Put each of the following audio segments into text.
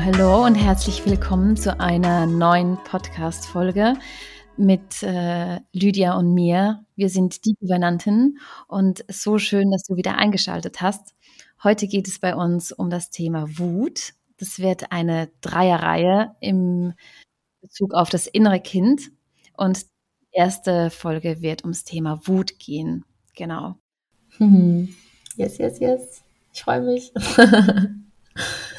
Hallo, und herzlich willkommen zu einer neuen Podcast-Folge mit äh, Lydia und mir. Wir sind die Gouvernanten und so schön, dass du wieder eingeschaltet hast. Heute geht es bei uns um das Thema Wut. Das wird eine Dreierreihe im Bezug auf das innere Kind und die erste Folge wird ums Thema Wut gehen. Genau. Hm. Yes, yes, yes. Ich freue mich.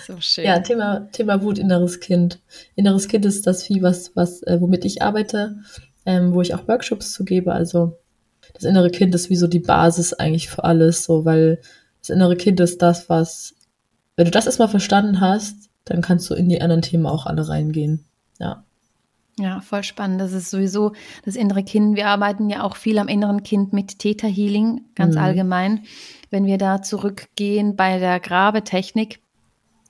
So schön. Ja, Thema, Thema Wut, inneres Kind. Inneres Kind ist das Vieh, was, was, äh, womit ich arbeite, ähm, wo ich auch Workshops zu gebe. Also das innere Kind ist wie so die Basis eigentlich für alles, so, weil das innere Kind ist das, was, wenn du das erstmal verstanden hast, dann kannst du in die anderen Themen auch alle reingehen. Ja. Ja, voll spannend. Das ist sowieso das innere Kind. Wir arbeiten ja auch viel am inneren Kind mit Theta Healing, ganz mhm. allgemein. Wenn wir da zurückgehen bei der Grabetechnik,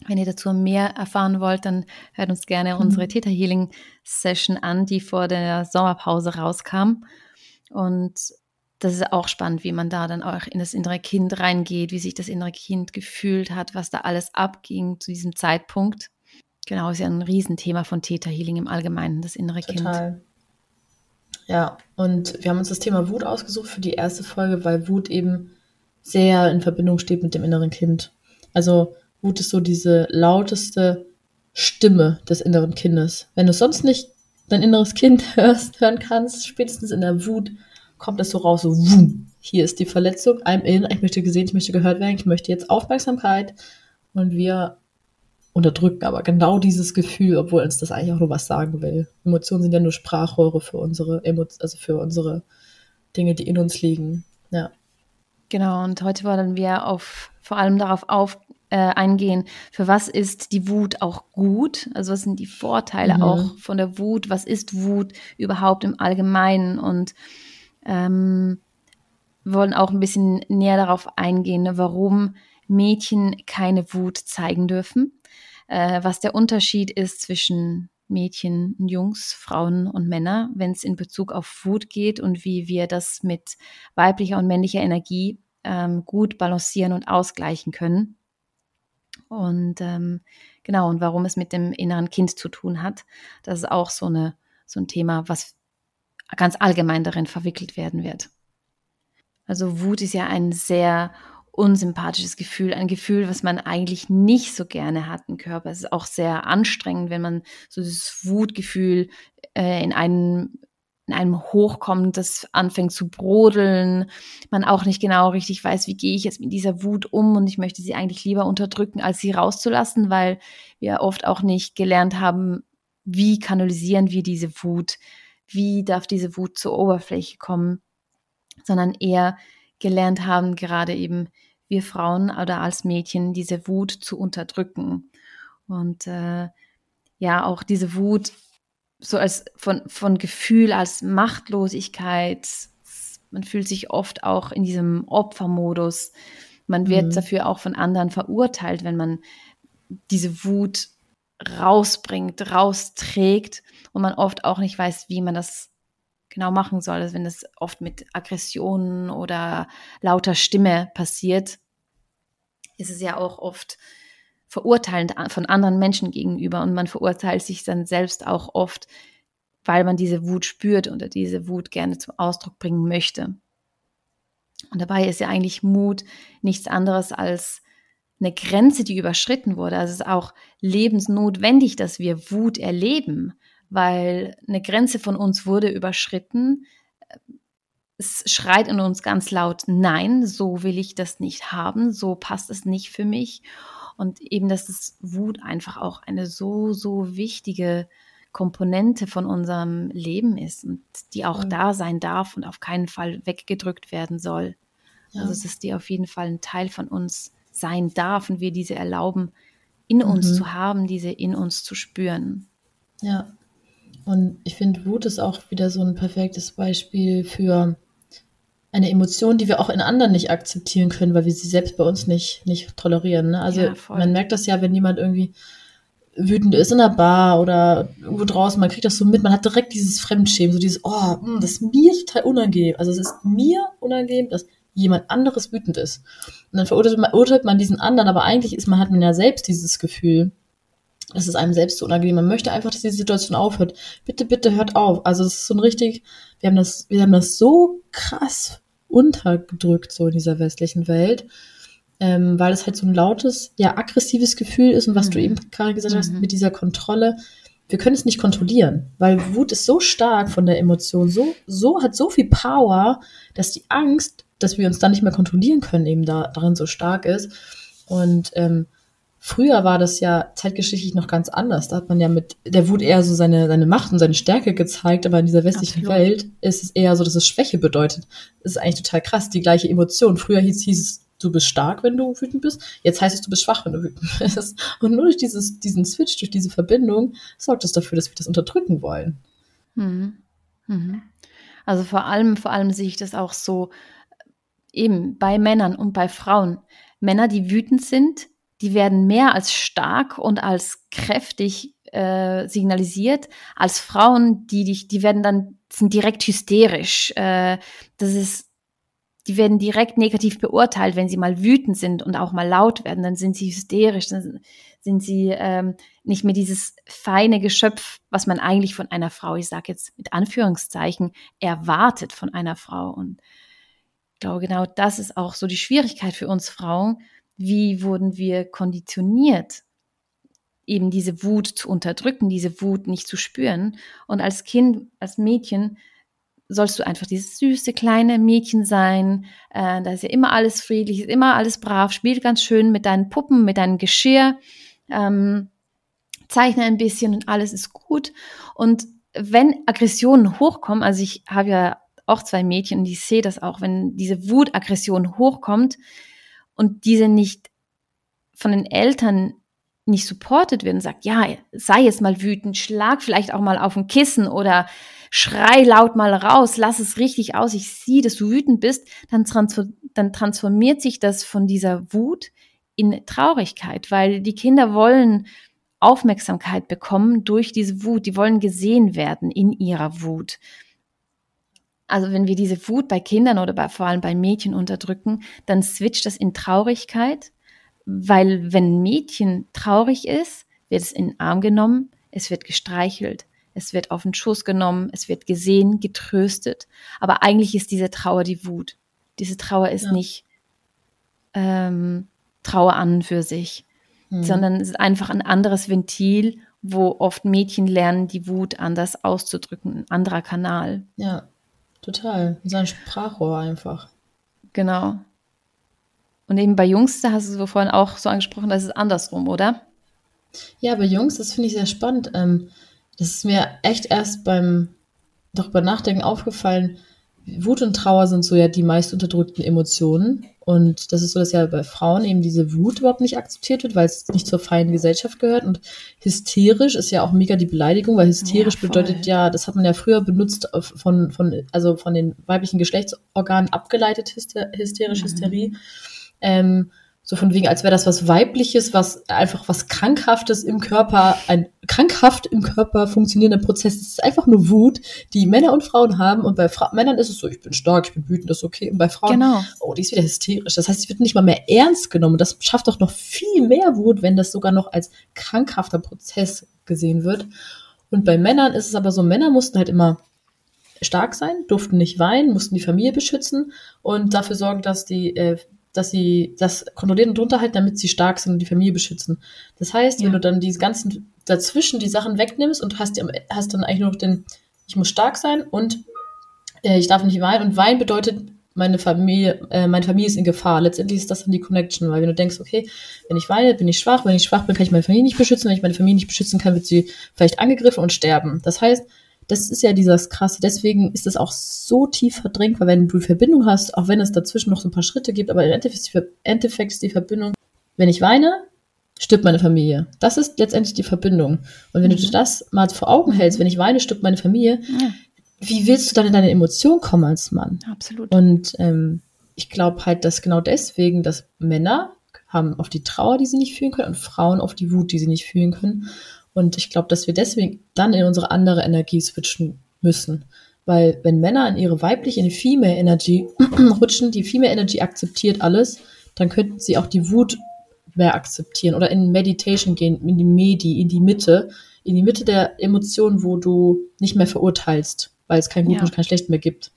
wenn ihr dazu mehr erfahren wollt, dann hört uns gerne mhm. unsere Theta Healing Session an, die vor der Sommerpause rauskam. Und das ist auch spannend, wie man da dann auch in das innere Kind reingeht, wie sich das innere Kind gefühlt hat, was da alles abging zu diesem Zeitpunkt. Genau, ist ja ein Riesenthema von Theta Healing im Allgemeinen, das innere Total. Kind. Total. Ja, und wir haben uns das Thema Wut ausgesucht für die erste Folge, weil Wut eben sehr in Verbindung steht mit dem inneren Kind. Also Wut ist so diese lauteste Stimme des inneren Kindes. Wenn du sonst nicht dein inneres Kind hörst, hören kannst, spätestens in der Wut kommt das so raus, so wum. Hier ist die Verletzung, I'm in, ich möchte gesehen, ich möchte gehört werden, ich möchte jetzt Aufmerksamkeit. Und wir unterdrücken aber genau dieses Gefühl, obwohl uns das eigentlich auch nur was sagen will. Emotionen sind ja nur Sprachrohre für unsere Emo also für unsere Dinge, die in uns liegen. Ja. Genau, und heute wollen wir auf, vor allem darauf auf, äh, eingehen, für was ist die Wut auch gut? Also was sind die Vorteile mhm. auch von der Wut? Was ist Wut überhaupt im Allgemeinen? Und ähm, wollen auch ein bisschen näher darauf eingehen, ne, warum Mädchen keine Wut zeigen dürfen, äh, was der Unterschied ist zwischen Mädchen und Jungs, Frauen und Männer, wenn es in Bezug auf Wut geht und wie wir das mit weiblicher und männlicher Energie ähm, gut balancieren und ausgleichen können. Und ähm, genau, und warum es mit dem inneren Kind zu tun hat. Das ist auch so, eine, so ein Thema, was ganz allgemein darin verwickelt werden wird. Also Wut ist ja ein sehr unsympathisches Gefühl, ein Gefühl, was man eigentlich nicht so gerne hat im Körper. Es ist auch sehr anstrengend, wenn man so dieses Wutgefühl äh, in einem in einem hochkommt, das anfängt zu brodeln, man auch nicht genau richtig weiß, wie gehe ich jetzt mit dieser Wut um und ich möchte sie eigentlich lieber unterdrücken, als sie rauszulassen, weil wir oft auch nicht gelernt haben, wie kanalisieren wir diese Wut, wie darf diese Wut zur Oberfläche kommen, sondern eher gelernt haben, gerade eben wir Frauen oder als Mädchen diese Wut zu unterdrücken. Und äh, ja, auch diese Wut so als von, von Gefühl als Machtlosigkeit. Man fühlt sich oft auch in diesem Opfermodus. Man wird mhm. dafür auch von anderen verurteilt, wenn man diese Wut rausbringt, rausträgt und man oft auch nicht weiß, wie man das genau machen soll. Also wenn das oft mit Aggressionen oder lauter Stimme passiert, ist es ja auch oft verurteilend von anderen Menschen gegenüber und man verurteilt sich dann selbst auch oft, weil man diese Wut spürt oder diese Wut gerne zum Ausdruck bringen möchte. Und dabei ist ja eigentlich Mut nichts anderes als eine Grenze, die überschritten wurde. Also es ist auch lebensnotwendig, dass wir Wut erleben, weil eine Grenze von uns wurde überschritten. Es schreit in uns ganz laut, nein, so will ich das nicht haben, so passt es nicht für mich. Und eben, dass das Wut einfach auch eine so, so wichtige Komponente von unserem Leben ist und die auch ja. da sein darf und auf keinen Fall weggedrückt werden soll. Ja. Also, dass die auf jeden Fall ein Teil von uns sein darf und wir diese erlauben, in mhm. uns zu haben, diese in uns zu spüren. Ja. Und ich finde, Wut ist auch wieder so ein perfektes Beispiel für eine Emotion, die wir auch in anderen nicht akzeptieren können, weil wir sie selbst bei uns nicht, nicht tolerieren. Ne? Also ja, man merkt das ja, wenn jemand irgendwie wütend ist in der Bar oder irgendwo draußen, man kriegt das so mit, man hat direkt dieses Fremdschämen, so dieses, oh, mh, hm, das ist mir total unangenehm. Also es ist mir unangenehm, dass jemand anderes wütend ist. Und dann verurteilt man, urteilt man diesen anderen, aber eigentlich ist man, hat man ja selbst dieses Gefühl. es ist einem selbst so unangenehm. Man möchte einfach, dass die Situation aufhört. Bitte, bitte hört auf. Also es ist so ein richtig, wir haben das, wir haben das so krass untergedrückt, so in dieser westlichen Welt. Ähm, weil es halt so ein lautes, ja, aggressives Gefühl ist und was mhm. du eben gerade gesagt hast, mhm. mit dieser Kontrolle, wir können es nicht kontrollieren, weil Wut ist so stark von der Emotion, so, so hat so viel Power, dass die Angst, dass wir uns dann nicht mehr kontrollieren können, eben da, darin so stark ist. Und ähm, Früher war das ja zeitgeschichtlich noch ganz anders. Da hat man ja mit der Wut eher so seine, seine Macht und seine Stärke gezeigt, aber in dieser westlichen Absolut. Welt ist es eher so, dass es Schwäche bedeutet. Das ist eigentlich total krass, die gleiche Emotion. Früher hieß, hieß es, du bist stark, wenn du wütend bist. Jetzt heißt es, du bist schwach, wenn du wütend bist. Und nur durch dieses, diesen Switch, durch diese Verbindung, sorgt es dafür, dass wir das unterdrücken wollen. Mhm. Mhm. Also vor allem, vor allem sehe ich das auch so eben bei Männern und bei Frauen. Männer, die wütend sind, die werden mehr als stark und als kräftig äh, signalisiert als Frauen, die dich, die werden dann sind direkt hysterisch. Äh, das ist, die werden direkt negativ beurteilt, wenn sie mal wütend sind und auch mal laut werden, dann sind sie hysterisch, dann sind sie ähm, nicht mehr dieses feine Geschöpf, was man eigentlich von einer Frau, ich sage jetzt mit Anführungszeichen, erwartet von einer Frau. Und ich glaube, genau das ist auch so die Schwierigkeit für uns Frauen, wie wurden wir konditioniert, eben diese Wut zu unterdrücken, diese Wut nicht zu spüren. Und als Kind, als Mädchen sollst du einfach dieses süße kleine Mädchen sein. Äh, da ist ja immer alles friedlich, ist immer alles brav, spiel ganz schön mit deinen Puppen, mit deinem Geschirr, ähm, zeichne ein bisschen und alles ist gut. Und wenn Aggressionen hochkommen, also ich habe ja auch zwei Mädchen und ich sehe das auch, wenn diese Wutaggression hochkommt, und diese nicht von den Eltern nicht supported werden sagt, ja, sei jetzt mal wütend, schlag vielleicht auch mal auf ein Kissen oder schrei laut mal raus, lass es richtig aus, ich sehe, dass du wütend bist, dann, transfer dann transformiert sich das von dieser Wut in Traurigkeit, weil die Kinder wollen Aufmerksamkeit bekommen durch diese Wut, die wollen gesehen werden in ihrer Wut also wenn wir diese Wut bei Kindern oder bei, vor allem bei Mädchen unterdrücken, dann switcht das in Traurigkeit, weil wenn ein Mädchen traurig ist, wird es in den Arm genommen, es wird gestreichelt, es wird auf den Schoß genommen, es wird gesehen, getröstet. Aber eigentlich ist diese Trauer die Wut. Diese Trauer ist ja. nicht ähm, Trauer an für sich, mhm. sondern es ist einfach ein anderes Ventil, wo oft Mädchen lernen, die Wut anders auszudrücken, ein anderer Kanal. Ja, Total. Sein Sprachrohr einfach. Genau. Und eben bei Jungs, da hast du so vorhin auch so angesprochen, das ist andersrum, oder? Ja, bei Jungs, das finde ich sehr spannend. Ähm, das ist mir echt erst beim darüber nachdenken aufgefallen, Wut und Trauer sind so ja die meist unterdrückten Emotionen. Und das ist so, dass ja bei Frauen eben diese Wut überhaupt nicht akzeptiert wird, weil es nicht zur feinen Gesellschaft gehört. Und hysterisch ist ja auch mega die Beleidigung, weil hysterisch ja, bedeutet ja, das hat man ja früher benutzt von, von, also von den weiblichen Geschlechtsorganen abgeleitet, hysterisch, mhm. Hysterie. Ähm, so von wegen, als wäre das was Weibliches, was einfach was Krankhaftes im Körper, ein krankhaft im Körper funktionierender Prozess. Es ist einfach nur Wut, die Männer und Frauen haben. Und bei Fra Männern ist es so, ich bin stark, ich bin wütend, das ist okay. Und bei Frauen, genau. oh, die ist wieder hysterisch. Das heißt, sie wird nicht mal mehr ernst genommen. Das schafft doch noch viel mehr Wut, wenn das sogar noch als krankhafter Prozess gesehen wird. Und bei Männern ist es aber so, Männer mussten halt immer stark sein, durften nicht weinen, mussten die Familie beschützen und dafür sorgen, dass die äh, dass sie das kontrollieren und drunter halten, damit sie stark sind und die Familie beschützen. Das heißt, ja. wenn du dann diese ganzen dazwischen die Sachen wegnimmst und hast, hast dann eigentlich nur noch den, ich muss stark sein und äh, ich darf nicht weinen. Und Wein bedeutet, meine Familie, äh, meine Familie ist in Gefahr. Letztendlich ist das dann die Connection, weil wenn du denkst, okay, wenn ich weine, bin ich schwach, wenn ich schwach bin, kann ich meine Familie nicht beschützen, wenn ich meine Familie nicht beschützen kann, wird sie vielleicht angegriffen und sterben. Das heißt, das ist ja dieses krasse. Deswegen ist es auch so tief verdrängt, weil wenn du Verbindung hast, auch wenn es dazwischen noch so ein paar Schritte gibt, aber im Endeffekt ist die Verbindung, wenn ich weine, stirbt meine Familie. Das ist letztendlich die Verbindung. Und wenn mhm. du das mal vor Augen hältst, wenn ich weine, stirbt meine Familie, ja. wie willst du dann in deine Emotion kommen als Mann? Absolut. Und ähm, ich glaube halt, dass genau deswegen, dass Männer haben auf die Trauer, die sie nicht fühlen können, und Frauen auf die Wut, die sie nicht fühlen können. Und ich glaube, dass wir deswegen dann in unsere andere Energie switchen müssen. Weil wenn Männer in ihre weibliche, in die Female Energy rutschen, die Female Energy akzeptiert alles, dann könnten sie auch die Wut mehr akzeptieren oder in Meditation gehen, in die Medi, in die Mitte, in die Mitte der Emotionen, wo du nicht mehr verurteilst, weil es kein Gut ja. und kein Schlecht mehr gibt.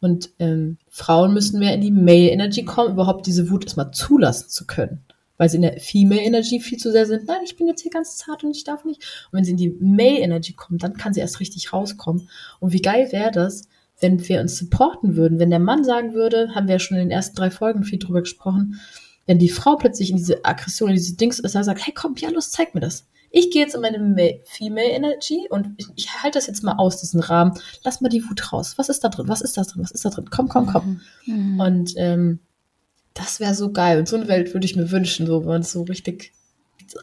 Und ähm, Frauen müssen mehr in die Male Energy kommen, überhaupt diese Wut erstmal zulassen zu können. Weil sie in der Female Energy viel zu sehr sind. Nein, ich bin jetzt hier ganz zart und ich darf nicht. Und wenn sie in die Male Energy kommt, dann kann sie erst richtig rauskommen. Und wie geil wäre das, wenn wir uns supporten würden, wenn der Mann sagen würde, haben wir ja schon in den ersten drei Folgen viel drüber gesprochen, wenn die Frau plötzlich in diese Aggression, in diese Dings ist, er sagt, hey komm, ja los, zeig mir das. Ich gehe jetzt in meine Female Energy und ich, ich halte das jetzt mal aus, diesen Rahmen. Lass mal die Wut raus. Was ist da drin? Was ist da drin? Was ist da drin? Komm, komm, komm. Mhm. Und ähm, das wäre so geil. Und so eine Welt würde ich mir wünschen, so, wenn man es so richtig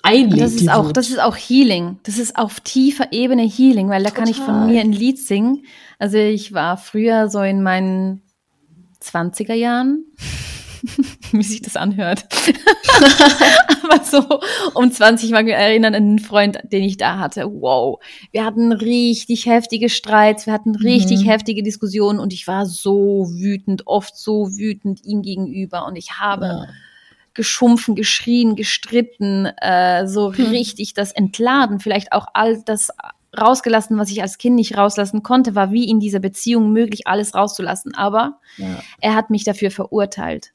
einlebt. Das ist, auch, das ist auch Healing. Das ist auf tiefer Ebene Healing, weil da Total. kann ich von mir ein Lied singen. Also ich war früher so in meinen 20er Jahren wie sich das anhört. Aber so um 20 mag ich erinnern an einen Freund, den ich da hatte. Wow. Wir hatten richtig heftige Streits, wir hatten richtig mhm. heftige Diskussionen und ich war so wütend, oft so wütend ihm gegenüber und ich habe ja. geschumpfen, geschrien, gestritten, äh, so mhm. richtig das Entladen, vielleicht auch all das rausgelassen, was ich als Kind nicht rauslassen konnte, war wie in dieser Beziehung möglich, alles rauszulassen. Aber ja. er hat mich dafür verurteilt.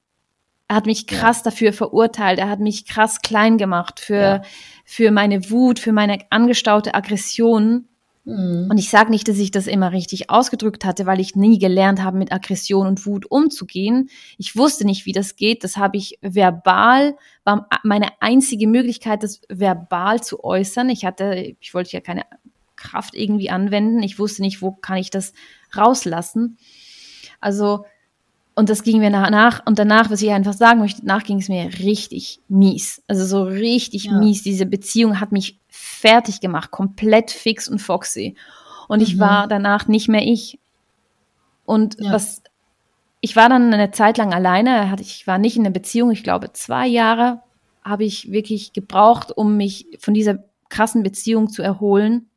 Er hat mich krass ja. dafür verurteilt. Er hat mich krass klein gemacht für, ja. für meine Wut, für meine angestaute Aggression. Mhm. Und ich sage nicht, dass ich das immer richtig ausgedrückt hatte, weil ich nie gelernt habe, mit Aggression und Wut umzugehen. Ich wusste nicht, wie das geht. Das habe ich verbal, war meine einzige Möglichkeit, das verbal zu äußern. Ich hatte, ich wollte ja keine Kraft irgendwie anwenden. Ich wusste nicht, wo kann ich das rauslassen. Also und das ging mir nach, und danach, was ich einfach sagen möchte, danach ging es mir richtig mies. Also so richtig ja. mies. Diese Beziehung hat mich fertig gemacht, komplett fix und foxy. Und ich mhm. war danach nicht mehr ich. Und ja. was, ich war dann eine Zeit lang alleine, ich war nicht in einer Beziehung, ich glaube zwei Jahre habe ich wirklich gebraucht, um mich von dieser krassen Beziehung zu erholen.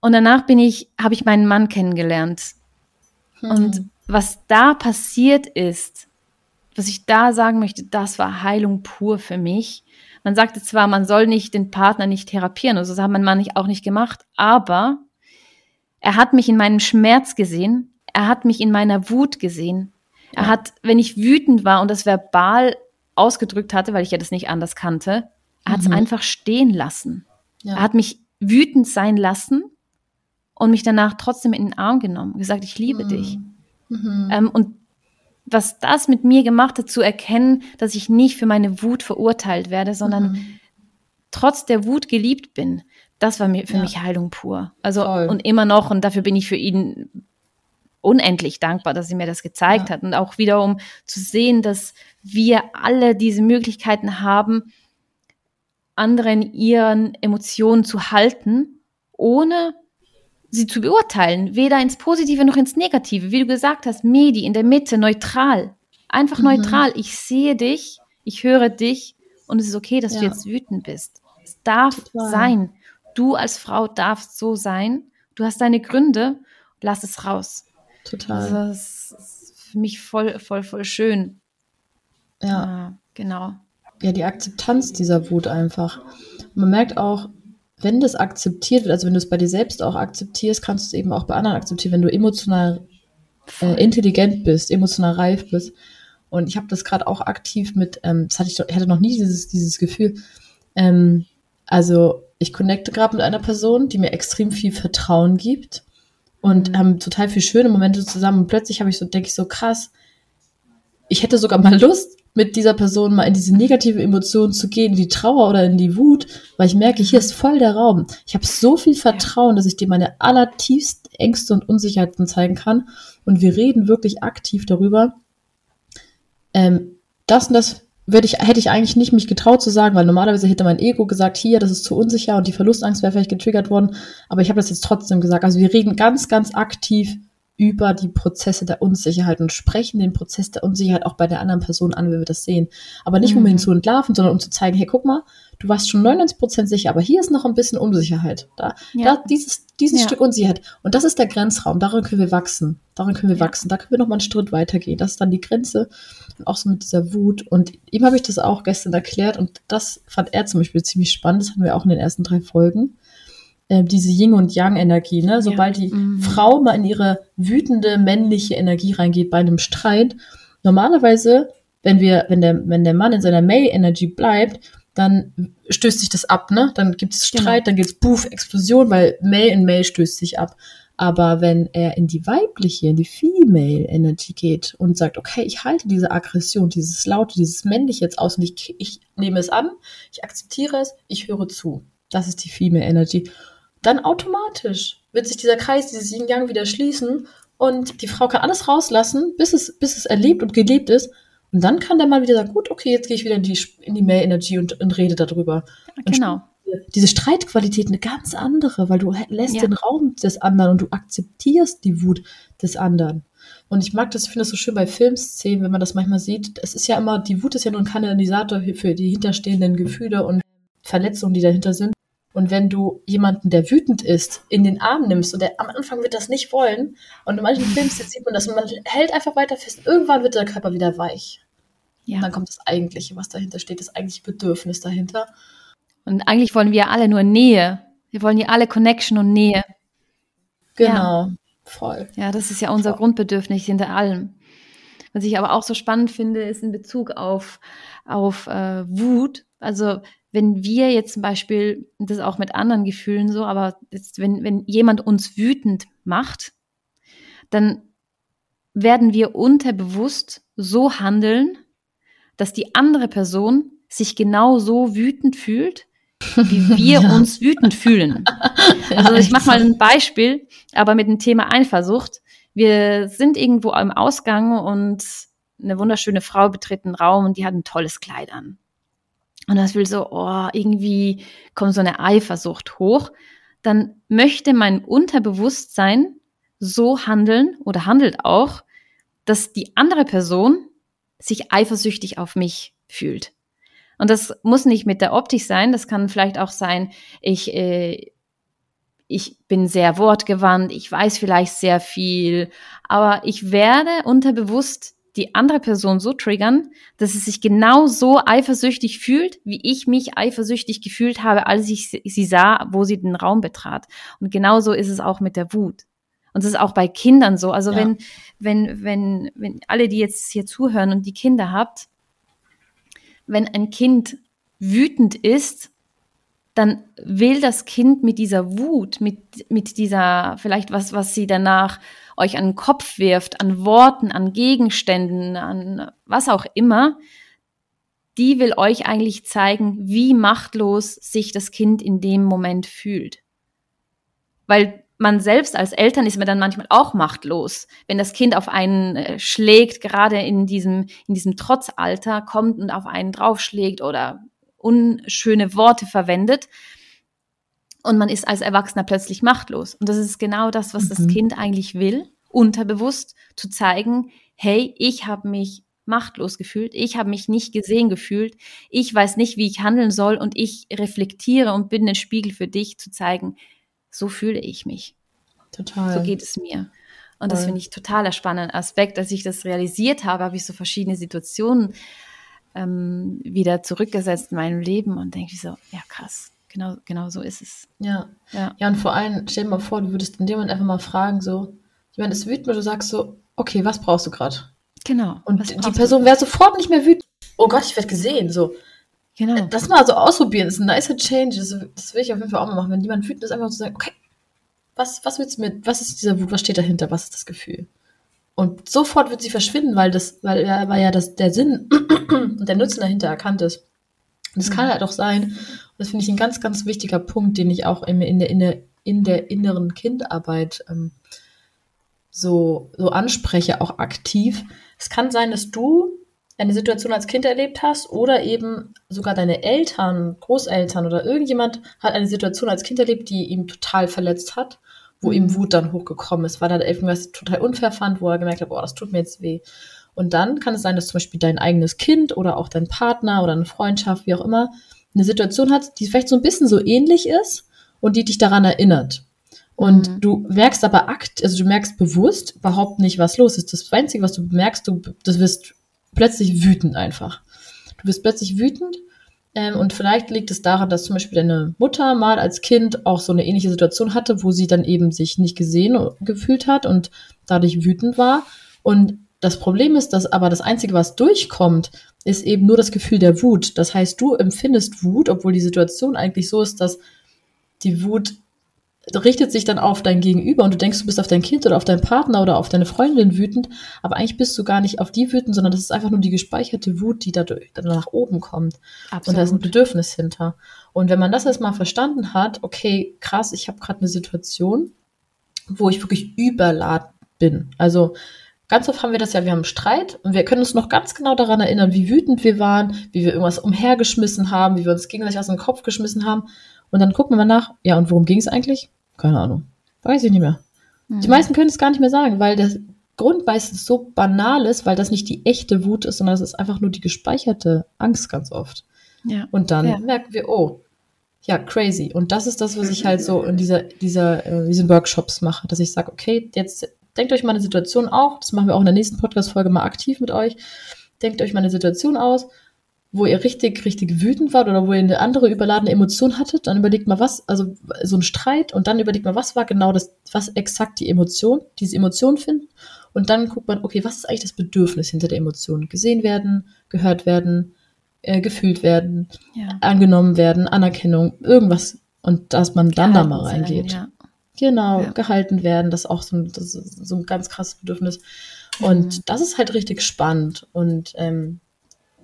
Und danach bin ich, habe ich meinen Mann kennengelernt. Mhm. Und was da passiert ist, was ich da sagen möchte, das war Heilung pur für mich. Man sagte zwar, man soll nicht den Partner nicht therapieren, also das hat mein Mann auch nicht gemacht, aber er hat mich in meinem Schmerz gesehen, er hat mich in meiner Wut gesehen. Er hat, wenn ich wütend war und das verbal ausgedrückt hatte, weil ich ja das nicht anders kannte, er hat es mhm. einfach stehen lassen. Ja. Er hat mich wütend sein lassen und mich danach trotzdem in den Arm genommen, gesagt, ich liebe mhm. dich. Mhm. Ähm, und was das mit mir gemacht hat, zu erkennen, dass ich nicht für meine Wut verurteilt werde, sondern mhm. trotz der Wut geliebt bin, das war mir für ja. mich Heilung pur. Also Voll. und immer noch und dafür bin ich für ihn unendlich dankbar, dass sie mir das gezeigt ja. hat und auch wiederum zu sehen, dass wir alle diese Möglichkeiten haben, anderen ihren Emotionen zu halten, ohne sie zu beurteilen, weder ins Positive noch ins Negative. Wie du gesagt hast, Medi in der Mitte, neutral. Einfach mhm. neutral. Ich sehe dich, ich höre dich und es ist okay, dass ja. du jetzt wütend bist. Es darf Total. sein. Du als Frau darfst so sein. Du hast deine Gründe, lass es raus. Total. Also, das ist für mich voll, voll, voll schön. Ja. ja genau. Ja, die Akzeptanz dieser Wut einfach. Man merkt auch, wenn das akzeptiert wird, also wenn du es bei dir selbst auch akzeptierst, kannst du es eben auch bei anderen akzeptieren, wenn du emotional äh, intelligent bist, emotional reif bist. Und ich habe das gerade auch aktiv mit, ähm, das hatte ich, ich hatte noch nie dieses, dieses Gefühl. Ähm, also ich connecte gerade mit einer Person, die mir extrem viel Vertrauen gibt und mhm. haben total viele schöne Momente zusammen. Und plötzlich habe ich so, denke ich so krass, ich hätte sogar mal Lust, mit dieser Person mal in diese negative Emotion zu gehen, in die Trauer oder in die Wut, weil ich merke, hier ist voll der Raum. Ich habe so viel Vertrauen, dass ich dir meine allertiefsten Ängste und Unsicherheiten zeigen kann. Und wir reden wirklich aktiv darüber. Ähm, das und das ich, hätte ich eigentlich nicht mich getraut zu sagen, weil normalerweise hätte mein Ego gesagt, hier, das ist zu unsicher und die Verlustangst wäre vielleicht getriggert worden. Aber ich habe das jetzt trotzdem gesagt. Also wir reden ganz, ganz aktiv über die Prozesse der Unsicherheit und sprechen den Prozess der Unsicherheit auch bei der anderen Person an, wenn wir das sehen. Aber nicht, um ihn mhm. zu entlarven, sondern um zu zeigen, hey, guck mal, du warst schon 99% sicher, aber hier ist noch ein bisschen Unsicherheit. Da, ja. da dieses, dieses ja. Stück Unsicherheit. Und das ist der Grenzraum, darin können wir wachsen. daran können wir ja. wachsen, da können wir noch mal einen Schritt weitergehen. Das ist dann die Grenze. Und auch so mit dieser Wut. Und ihm habe ich das auch gestern erklärt und das fand er zum Beispiel ziemlich spannend. Das hatten wir auch in den ersten drei Folgen. Äh, diese Yin- und Yang-Energie, ne? Sobald ja. die mhm. Frau mal in ihre wütende männliche Energie reingeht bei einem Streit, normalerweise, wenn wir, wenn der, wenn der Mann in seiner Male-Energy bleibt, dann stößt sich das ab, ne? Dann gibt es genau. Streit, genau. dann gibt es Buff, Explosion, weil Male in Male stößt sich ab. Aber wenn er in die weibliche, in die Female Energy geht und sagt, okay, ich halte diese Aggression, dieses Laute, dieses Männliche jetzt aus und ich, ich nehme es an, ich akzeptiere es, ich höre zu. Das ist die Female Energy. Dann automatisch wird sich dieser Kreis, dieses Yin-Yang wieder schließen und die Frau kann alles rauslassen, bis es, bis es erlebt und gelebt ist und dann kann der Mann wieder sagen, gut, okay, jetzt gehe ich wieder in die, in die Male Energy und, und rede darüber. Genau. diese Streitqualität eine ganz andere, weil du lässt ja. den Raum des anderen und du akzeptierst die Wut des anderen. Und ich mag das, ich finde das so schön bei Filmszenen, wenn man das manchmal sieht. Es ist ja immer, die Wut ist ja nur ein Kanalisator für die hinterstehenden Gefühle und Verletzungen, die dahinter sind. Und wenn du jemanden, der wütend ist, in den Arm nimmst und der am Anfang wird das nicht wollen, und in manchen Filmen sieht man das und man hält einfach weiter fest, irgendwann wird der Körper wieder weich. Ja. Und dann kommt das Eigentliche, was dahinter steht, das eigentliche Bedürfnis dahinter. Und eigentlich wollen wir alle nur Nähe. Wir wollen ja alle Connection und Nähe. Genau, ja. voll. Ja, das ist ja unser voll. Grundbedürfnis hinter allem. Was ich aber auch so spannend finde, ist in Bezug auf, auf äh, Wut. Also wenn wir jetzt zum Beispiel, das auch mit anderen Gefühlen so, aber jetzt, wenn, wenn jemand uns wütend macht, dann werden wir unterbewusst so handeln, dass die andere Person sich genau so wütend fühlt, wie wir ja. uns wütend fühlen. Also ich mache mal ein Beispiel, aber mit dem Thema Eifersucht. Wir sind irgendwo im Ausgang und eine wunderschöne Frau betritt einen Raum und die hat ein tolles Kleid an. Und das will so, oh, irgendwie kommt so eine Eifersucht hoch. Dann möchte mein Unterbewusstsein so handeln oder handelt auch, dass die andere Person sich eifersüchtig auf mich fühlt. Und das muss nicht mit der Optik sein, das kann vielleicht auch sein, ich, äh, ich bin sehr wortgewandt, ich weiß vielleicht sehr viel, aber ich werde unterbewusst die andere Person so triggern, dass es sich genau so eifersüchtig fühlt, wie ich mich eifersüchtig gefühlt habe, als ich sie sah, wo sie den Raum betrat. Und genauso ist es auch mit der Wut. Und es ist auch bei Kindern so. Also ja. wenn, wenn, wenn, wenn alle, die jetzt hier zuhören und die Kinder habt, wenn ein Kind wütend ist, dann will das Kind mit dieser Wut, mit, mit dieser, vielleicht was, was sie danach euch an den Kopf wirft, an Worten, an Gegenständen, an was auch immer, die will euch eigentlich zeigen, wie machtlos sich das Kind in dem Moment fühlt. Weil man selbst als Eltern ist man dann manchmal auch machtlos, wenn das Kind auf einen äh, schlägt, gerade in diesem, in diesem Trotzalter kommt und auf einen draufschlägt oder unschöne Worte verwendet. Und man ist als Erwachsener plötzlich machtlos. Und das ist genau das, was mhm. das Kind eigentlich will, unterbewusst zu zeigen, hey, ich habe mich machtlos gefühlt, ich habe mich nicht gesehen gefühlt, ich weiß nicht, wie ich handeln soll und ich reflektiere und bin ein Spiegel für dich, zu zeigen, so fühle ich mich. Total. So geht es mir. Und Voll. das finde ich totaler spannender Aspekt. Als ich das realisiert habe, habe ich so verschiedene Situationen ähm, wieder zurückgesetzt in meinem Leben und denke so, ja krass, genau, genau so ist es. Ja. ja. Ja, und vor allem, stell dir mal vor, du würdest in dem Moment einfach mal fragen, so, jemand ist wütend und du sagst so, okay, was brauchst du gerade? Genau. Und die Person wäre sofort nicht mehr wütend. Oh Gott, ich werde gesehen. So, Genau. Das mal so ausprobieren, das ist ein nicer Change. Das, das, will ich auf jeden Fall auch mal machen. Wenn jemand wütend ist, einfach zu sagen, okay, was, was willst du mit, was ist dieser Wut, was steht dahinter, was ist das Gefühl? Und sofort wird sie verschwinden, weil das, weil, weil ja das, der Sinn und der Nutzen dahinter erkannt ist. Und das mhm. kann halt auch sein, das finde ich ein ganz, ganz wichtiger Punkt, den ich auch in, in, der, in, der, in der inneren Kindarbeit ähm, so, so anspreche, auch aktiv. Es kann sein, dass du eine Situation als Kind erlebt hast oder eben sogar deine Eltern, Großeltern oder irgendjemand hat eine Situation als Kind erlebt, die ihm total verletzt hat, wo mhm. ihm Wut dann hochgekommen ist, weil er irgendwas total unfair fand, wo er gemerkt hat, boah, das tut mir jetzt weh. Und dann kann es sein, dass zum Beispiel dein eigenes Kind oder auch dein Partner oder eine Freundschaft, wie auch immer, eine Situation hat, die vielleicht so ein bisschen so ähnlich ist und die dich daran erinnert. Und mhm. du merkst aber akt, also du merkst bewusst überhaupt nicht, was los ist. Das Einzige, was du merkst, du, das wirst plötzlich wütend einfach. Du wirst plötzlich wütend ähm, und vielleicht liegt es daran, dass zum Beispiel deine Mutter mal als Kind auch so eine ähnliche Situation hatte, wo sie dann eben sich nicht gesehen gefühlt hat und dadurch wütend war. Und das Problem ist, dass aber das Einzige, was durchkommt, ist eben nur das Gefühl der Wut. Das heißt, du empfindest Wut, obwohl die Situation eigentlich so ist, dass die Wut richtet sich dann auf dein Gegenüber und du denkst, du bist auf dein Kind oder auf deinen Partner oder auf deine Freundin wütend, aber eigentlich bist du gar nicht auf die wütend, sondern das ist einfach nur die gespeicherte Wut, die dadurch dann nach oben kommt. Absolut. Und da ist ein Bedürfnis hinter. Und wenn man das erstmal verstanden hat, okay, krass, ich habe gerade eine Situation, wo ich wirklich überladen bin. Also ganz oft haben wir das ja, wir haben einen Streit und wir können uns noch ganz genau daran erinnern, wie wütend wir waren, wie wir irgendwas umhergeschmissen haben, wie wir uns gegenseitig aus dem Kopf geschmissen haben. Und dann gucken wir mal nach, ja, und worum ging es eigentlich? Keine Ahnung. Weiß ich nicht mehr. Mhm. Die meisten können es gar nicht mehr sagen, weil der Grund meistens so banal ist, weil das nicht die echte Wut ist, sondern es ist einfach nur die gespeicherte Angst ganz oft. Ja. Und dann ja. merken wir, oh, ja, crazy. Und das ist das, was ich halt so in dieser, dieser, äh, diesen Workshops mache, dass ich sage, okay, jetzt denkt euch mal eine Situation auch, das machen wir auch in der nächsten Podcast-Folge mal aktiv mit euch. Denkt euch mal eine Situation aus wo ihr richtig, richtig wütend wart oder wo ihr eine andere überladene Emotion hattet, dann überlegt mal was, also so ein Streit und dann überlegt mal, was war genau das, was exakt die Emotion, diese Emotion finden und dann guckt man, okay, was ist eigentlich das Bedürfnis hinter der Emotion? Gesehen werden, gehört werden, äh, gefühlt werden, ja. angenommen werden, Anerkennung, irgendwas und dass man dann da mal reingeht. Sein, ja. Genau, ja. gehalten werden, das ist auch so ein, das ist so ein ganz krasses Bedürfnis. Und mhm. das ist halt richtig spannend und ähm,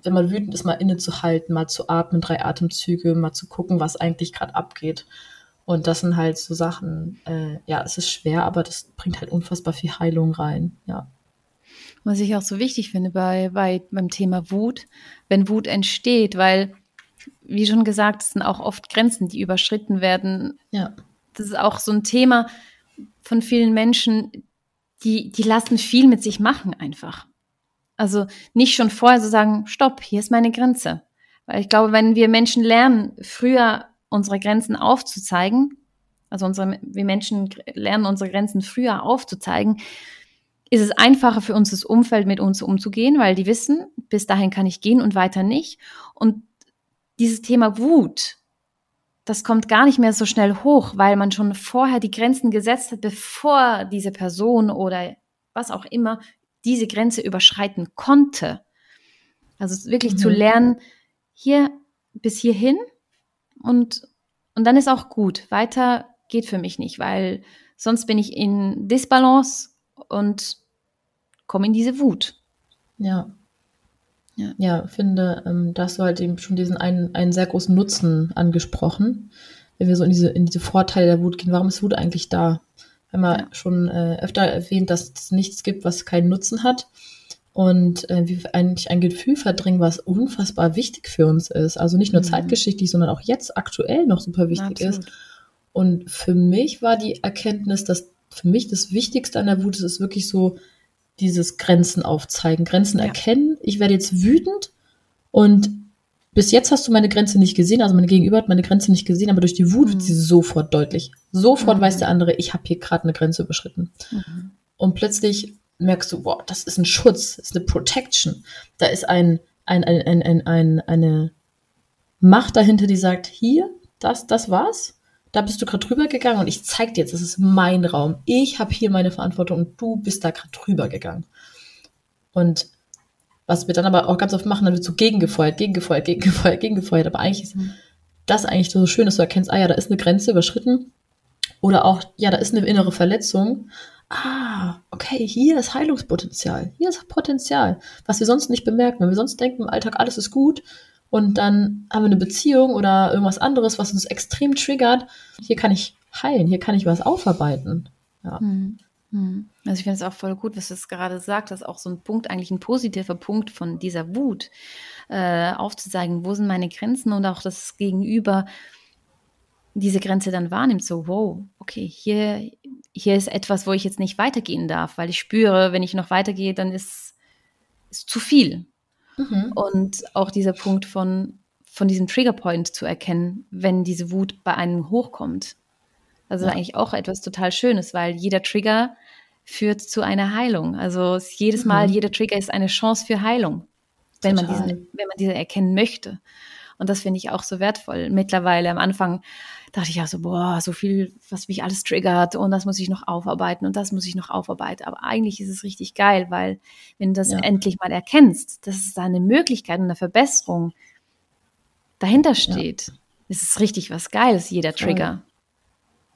wenn man wütend ist, mal innezuhalten, mal zu atmen, drei Atemzüge, mal zu gucken, was eigentlich gerade abgeht. Und das sind halt so Sachen, äh, ja, es ist schwer, aber das bringt halt unfassbar viel Heilung rein, ja. Was ich auch so wichtig finde bei, bei beim Thema Wut, wenn Wut entsteht, weil, wie schon gesagt, es sind auch oft Grenzen, die überschritten werden. Ja. Das ist auch so ein Thema von vielen Menschen, die, die lassen viel mit sich machen einfach. Also nicht schon vorher so sagen, stopp, hier ist meine Grenze. Weil ich glaube, wenn wir Menschen lernen, früher unsere Grenzen aufzuzeigen, also unsere, wir Menschen lernen unsere Grenzen früher aufzuzeigen, ist es einfacher für uns, das Umfeld mit uns umzugehen, weil die wissen, bis dahin kann ich gehen und weiter nicht. Und dieses Thema Wut, das kommt gar nicht mehr so schnell hoch, weil man schon vorher die Grenzen gesetzt hat, bevor diese Person oder was auch immer diese Grenze überschreiten konnte. Also wirklich mhm. zu lernen, hier bis hierhin und, und dann ist auch gut. Weiter geht für mich nicht, weil sonst bin ich in Disbalance und komme in diese Wut. Ja. Ja, ja finde, ähm, da hast du halt eben schon diesen einen, einen sehr großen Nutzen angesprochen. Wenn wir so in diese, in diese Vorteile der Wut gehen, warum ist Wut eigentlich da? haben wir ja. schon äh, öfter erwähnt, dass es nichts gibt, was keinen Nutzen hat. Und äh, wie eigentlich ein Gefühl verdrängen, was unfassbar wichtig für uns ist. Also nicht nur mhm. zeitgeschichtlich, sondern auch jetzt aktuell noch super wichtig Absolut. ist. Und für mich war die Erkenntnis, dass für mich das Wichtigste an der Wut ist, ist wirklich so dieses Grenzen aufzeigen, Grenzen ja. erkennen. Ich werde jetzt wütend und bis jetzt hast du meine Grenze nicht gesehen, also meine Gegenüber hat meine Grenze nicht gesehen, aber durch die Wut mhm. wird sie sofort deutlich. Sofort mhm. weiß der andere, ich habe hier gerade eine Grenze überschritten. Mhm. Und plötzlich merkst du, wow, das ist ein Schutz, das ist eine Protection. Da ist ein, ein, ein, ein, ein, ein eine Macht dahinter, die sagt, hier, das, das war's. Da bist du gerade drüber gegangen und ich zeig dir jetzt, das ist mein Raum. Ich habe hier meine Verantwortung und du bist da gerade drüber gegangen. Und was wir dann aber auch ganz oft machen, dann wird so gegengefeuert, gegengefeuert, gegengefeuert, gegengefeuert. Aber eigentlich ist mhm. das eigentlich so schön, dass du erkennst, ah ja, da ist eine Grenze überschritten. Oder auch, ja, da ist eine innere Verletzung. Ah, okay, hier ist Heilungspotenzial. Hier ist Potenzial, was wir sonst nicht bemerken. Wenn wir sonst denken, im Alltag alles ist gut und dann haben wir eine Beziehung oder irgendwas anderes, was uns extrem triggert. Hier kann ich heilen, hier kann ich was aufarbeiten. Ja. Mhm. Hm. Also ich finde es auch voll gut, was du es gerade sagst, dass auch so ein Punkt, eigentlich ein positiver Punkt von dieser Wut, äh, aufzuzeigen, wo sind meine Grenzen und auch das Gegenüber diese Grenze dann wahrnimmt, so, wow, okay, hier, hier ist etwas, wo ich jetzt nicht weitergehen darf, weil ich spüre, wenn ich noch weitergehe, dann ist es zu viel. Mhm. Und auch dieser Punkt von, von diesem Triggerpoint zu erkennen, wenn diese Wut bei einem hochkommt. Also ja. eigentlich auch etwas total Schönes, weil jeder Trigger führt zu einer Heilung. Also jedes Mal, mhm. jeder Trigger ist eine Chance für Heilung, wenn man, diesen, wenn man diese erkennen möchte. Und das finde ich auch so wertvoll. Mittlerweile am Anfang dachte ich ja so, boah, so viel, was mich alles triggert und das muss ich noch aufarbeiten und das muss ich noch aufarbeiten. Aber eigentlich ist es richtig geil, weil wenn du das ja. endlich mal erkennst, dass es da eine Möglichkeit und eine Verbesserung dahinter steht, ja. ist es richtig was Geiles, jeder Trigger.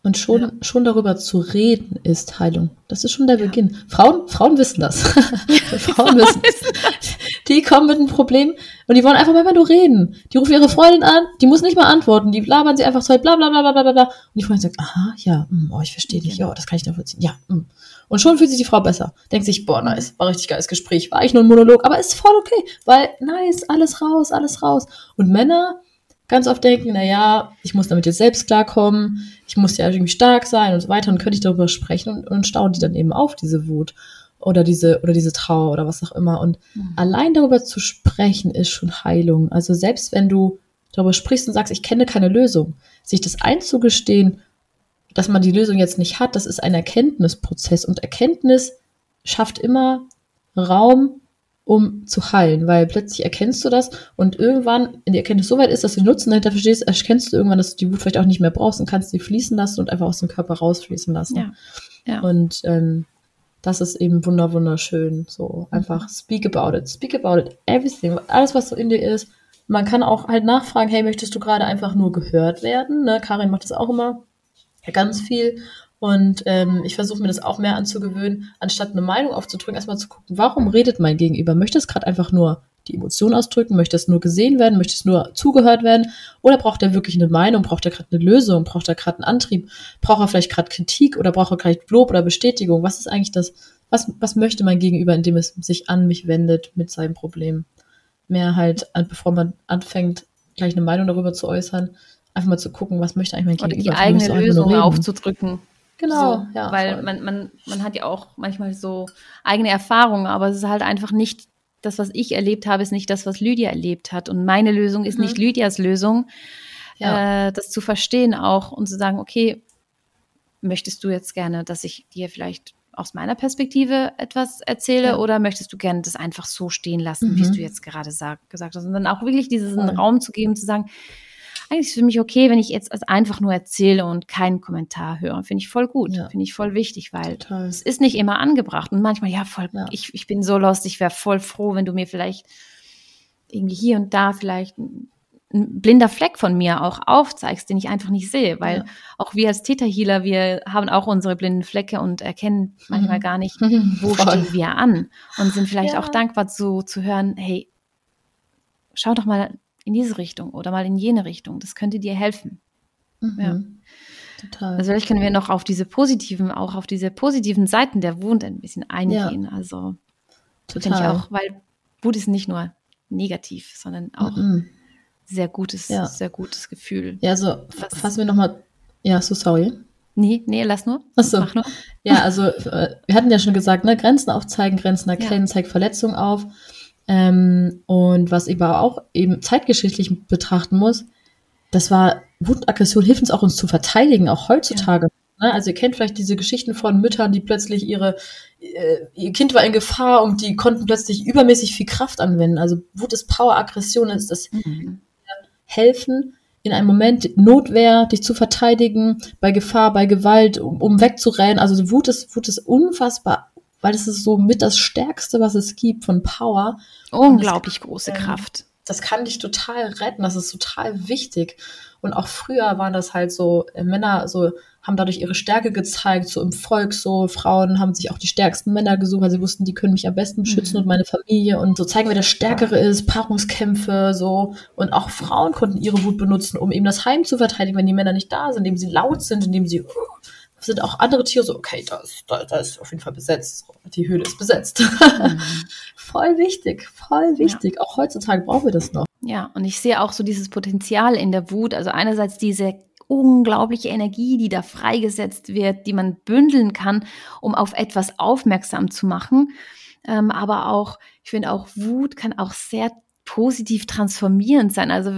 Und schon, ja. schon darüber zu reden ist Heilung. Das ist schon der ja. Beginn. Frauen, Frauen wissen das. Frauen wissen das. Die kommen mit einem Problem und die wollen einfach mal nur reden. Die rufen ihre Freundin an, die muss nicht mal antworten, die labern sie einfach so, bla bla bla bla bla bla. Und die Freundin sagt, aha, ja, mh, mm, oh, ich verstehe dich, ja, das kann ich nachvollziehen. Ja, mh. Mm. Und schon fühlt sich die Frau besser. Denkt sich, boah, nice, war richtig geiles Gespräch, war eigentlich nur ein Monolog, aber ist voll okay, weil nice, alles raus, alles raus. Und Männer, ganz oft denken, na ja, ich muss damit jetzt selbst klarkommen, ich muss ja irgendwie stark sein und so weiter und könnte ich darüber sprechen und, und stauen die dann eben auf, diese Wut oder diese oder diese Trauer oder was auch immer und mhm. allein darüber zu sprechen ist schon Heilung. Also selbst wenn du darüber sprichst und sagst, ich kenne keine Lösung, sich das einzugestehen, dass man die Lösung jetzt nicht hat, das ist ein Erkenntnisprozess und Erkenntnis schafft immer Raum um zu heilen, weil plötzlich erkennst du das und irgendwann in die Erkenntnis so weit ist, dass du den Nutzen dahinter verstehst, erkennst du irgendwann, dass du die Wut vielleicht auch nicht mehr brauchst und kannst sie fließen lassen und einfach aus dem Körper rausfließen lassen. Ja. ja. Und ähm, das ist eben wunder wunderschön. So einfach speak about it, speak about it, everything, alles was so in dir ist. Man kann auch halt nachfragen, hey, möchtest du gerade einfach nur gehört werden? Ne? Karin macht das auch immer ganz viel. Und ähm, ich versuche mir das auch mehr anzugewöhnen, anstatt eine Meinung aufzudrücken, erstmal zu gucken, warum redet mein Gegenüber? Möchte es gerade einfach nur die Emotion ausdrücken? Möchte es nur gesehen werden? Möchte es nur zugehört werden? Oder braucht er wirklich eine Meinung? Braucht er gerade eine Lösung? Braucht er gerade einen Antrieb? Braucht er vielleicht gerade Kritik oder braucht er gerade Lob oder Bestätigung? Was ist eigentlich das? Was, was möchte mein Gegenüber, indem es sich an mich wendet mit seinem Problem? Mehr halt, bevor man anfängt, gleich eine Meinung darüber zu äußern, einfach mal zu gucken, was möchte eigentlich mein Gegenüber? Oder die eigene Lösung aufzudrücken. Genau, so, ja. Weil man, man, man hat ja auch manchmal so eigene Erfahrungen, aber es ist halt einfach nicht das, was ich erlebt habe, ist nicht das, was Lydia erlebt hat. Und meine Lösung ist mhm. nicht Lydias Lösung. Ja. Äh, das zu verstehen auch und zu sagen, okay, möchtest du jetzt gerne, dass ich dir vielleicht aus meiner Perspektive etwas erzähle ja. oder möchtest du gerne das einfach so stehen lassen, mhm. wie es du jetzt gerade sag, gesagt hast? Und dann auch wirklich diesen Voll. Raum zu geben, zu sagen, eigentlich ist es für mich okay, wenn ich jetzt einfach nur erzähle und keinen Kommentar höre. Finde ich voll gut, ja. finde ich voll wichtig, weil Total. es ist nicht immer angebracht. Und manchmal, ja, voll, ja. Ich, ich bin so lost, ich wäre voll froh, wenn du mir vielleicht irgendwie hier und da vielleicht ein, blinder Fleck von mir auch aufzeigst, den ich einfach nicht sehe, weil ja. auch wir als Täterhealer, wir haben auch unsere blinden Flecke und erkennen manchmal mhm. gar nicht, wo stehen wir an und sind vielleicht auch dankbar zu, zu hören, hey, schau doch mal in diese Richtung oder mal in jene Richtung. Das könnte dir helfen. Mhm. Ja. Total. Also vielleicht können wir noch auf diese positiven, auch auf diese positiven Seiten der Wut ein bisschen eingehen. Ja. Also finde ich auch, weil Wut ist nicht nur negativ, sondern auch mhm. sehr gutes, ja. sehr gutes Gefühl. Ja, also fassen wir nochmal. Ja, so sorry. Nee, nee, lass nur. Achso. Mach nur. Ja, also äh, wir hatten ja schon gesagt, ne, Grenzen aufzeigen, Grenzen erkennen, ja. zeigt Verletzungen auf. Ähm, und was ich aber auch eben zeitgeschichtlich betrachten muss, das war, Wutaggression hilft uns auch, uns zu verteidigen, auch heutzutage. Ja. Ne? Also ihr kennt vielleicht diese Geschichten von Müttern, die plötzlich ihre, äh, ihr Kind war in Gefahr und die konnten plötzlich übermäßig viel Kraft anwenden. Also Wut ist Power, Aggression ist das mhm. Helfen in einem Moment Notwehr, dich zu verteidigen, bei Gefahr, bei Gewalt, um, um wegzurennen. Also Wut ist, Wut ist unfassbar weil es ist so mit das Stärkste, was es gibt von Power. Unglaublich das, große Kraft. Das kann dich total retten, das ist total wichtig. Und auch früher waren das halt so, äh, Männer so haben dadurch ihre Stärke gezeigt, so im Volk, so Frauen haben sich auch die stärksten Männer gesucht, weil sie wussten, die können mich am besten beschützen mhm. und meine Familie und so zeigen, wer der Stärkere ist, Paarungskämpfe, so. Und auch Frauen konnten ihre Wut benutzen, um eben das Heim zu verteidigen, wenn die Männer nicht da sind, indem sie laut sind, indem sie sind auch andere Tiere so, okay, da ist, da, da ist auf jeden Fall besetzt. Die Höhle ist besetzt. Mhm. voll wichtig, voll wichtig. Ja. Auch heutzutage brauchen wir das noch. Ja, und ich sehe auch so dieses Potenzial in der Wut. Also einerseits diese unglaubliche Energie, die da freigesetzt wird, die man bündeln kann, um auf etwas aufmerksam zu machen. Ähm, aber auch, ich finde auch Wut kann auch sehr positiv transformierend sein. Also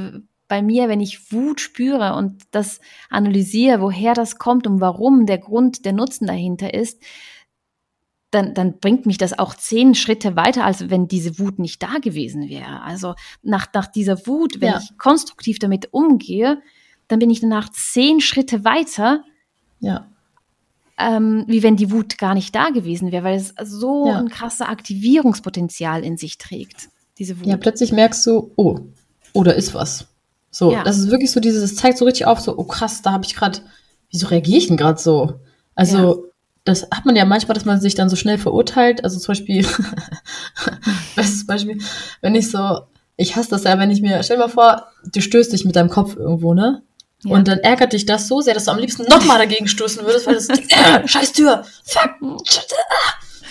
bei mir, wenn ich Wut spüre und das analysiere, woher das kommt und warum der Grund, der Nutzen dahinter ist, dann, dann bringt mich das auch zehn Schritte weiter, als wenn diese Wut nicht da gewesen wäre. Also nach, nach dieser Wut, wenn ja. ich konstruktiv damit umgehe, dann bin ich danach zehn Schritte weiter. Ja. Ähm, wie wenn die Wut gar nicht da gewesen wäre, weil es so ja. ein krasser Aktivierungspotenzial in sich trägt, diese Wut. Ja, plötzlich merkst du, oh, oh, da ist was. So, ja. das ist wirklich so dieses, es zeigt so richtig auf, so, oh krass, da habe ich gerade, wieso reagiere ich denn gerade so? Also, das hat man ja manchmal, dass man sich dann so schnell verurteilt. Also zum Beispiel, bestes Beispiel, wenn ich so, ich hasse das ja, wenn ich mir, stell dir mal vor, du stößt dich mit deinem Kopf irgendwo, ne? Ja. Und dann ärgert dich das so sehr, dass du am liebsten nochmal dagegen stoßen würdest, weil das äh, scheiß Tür, fuck,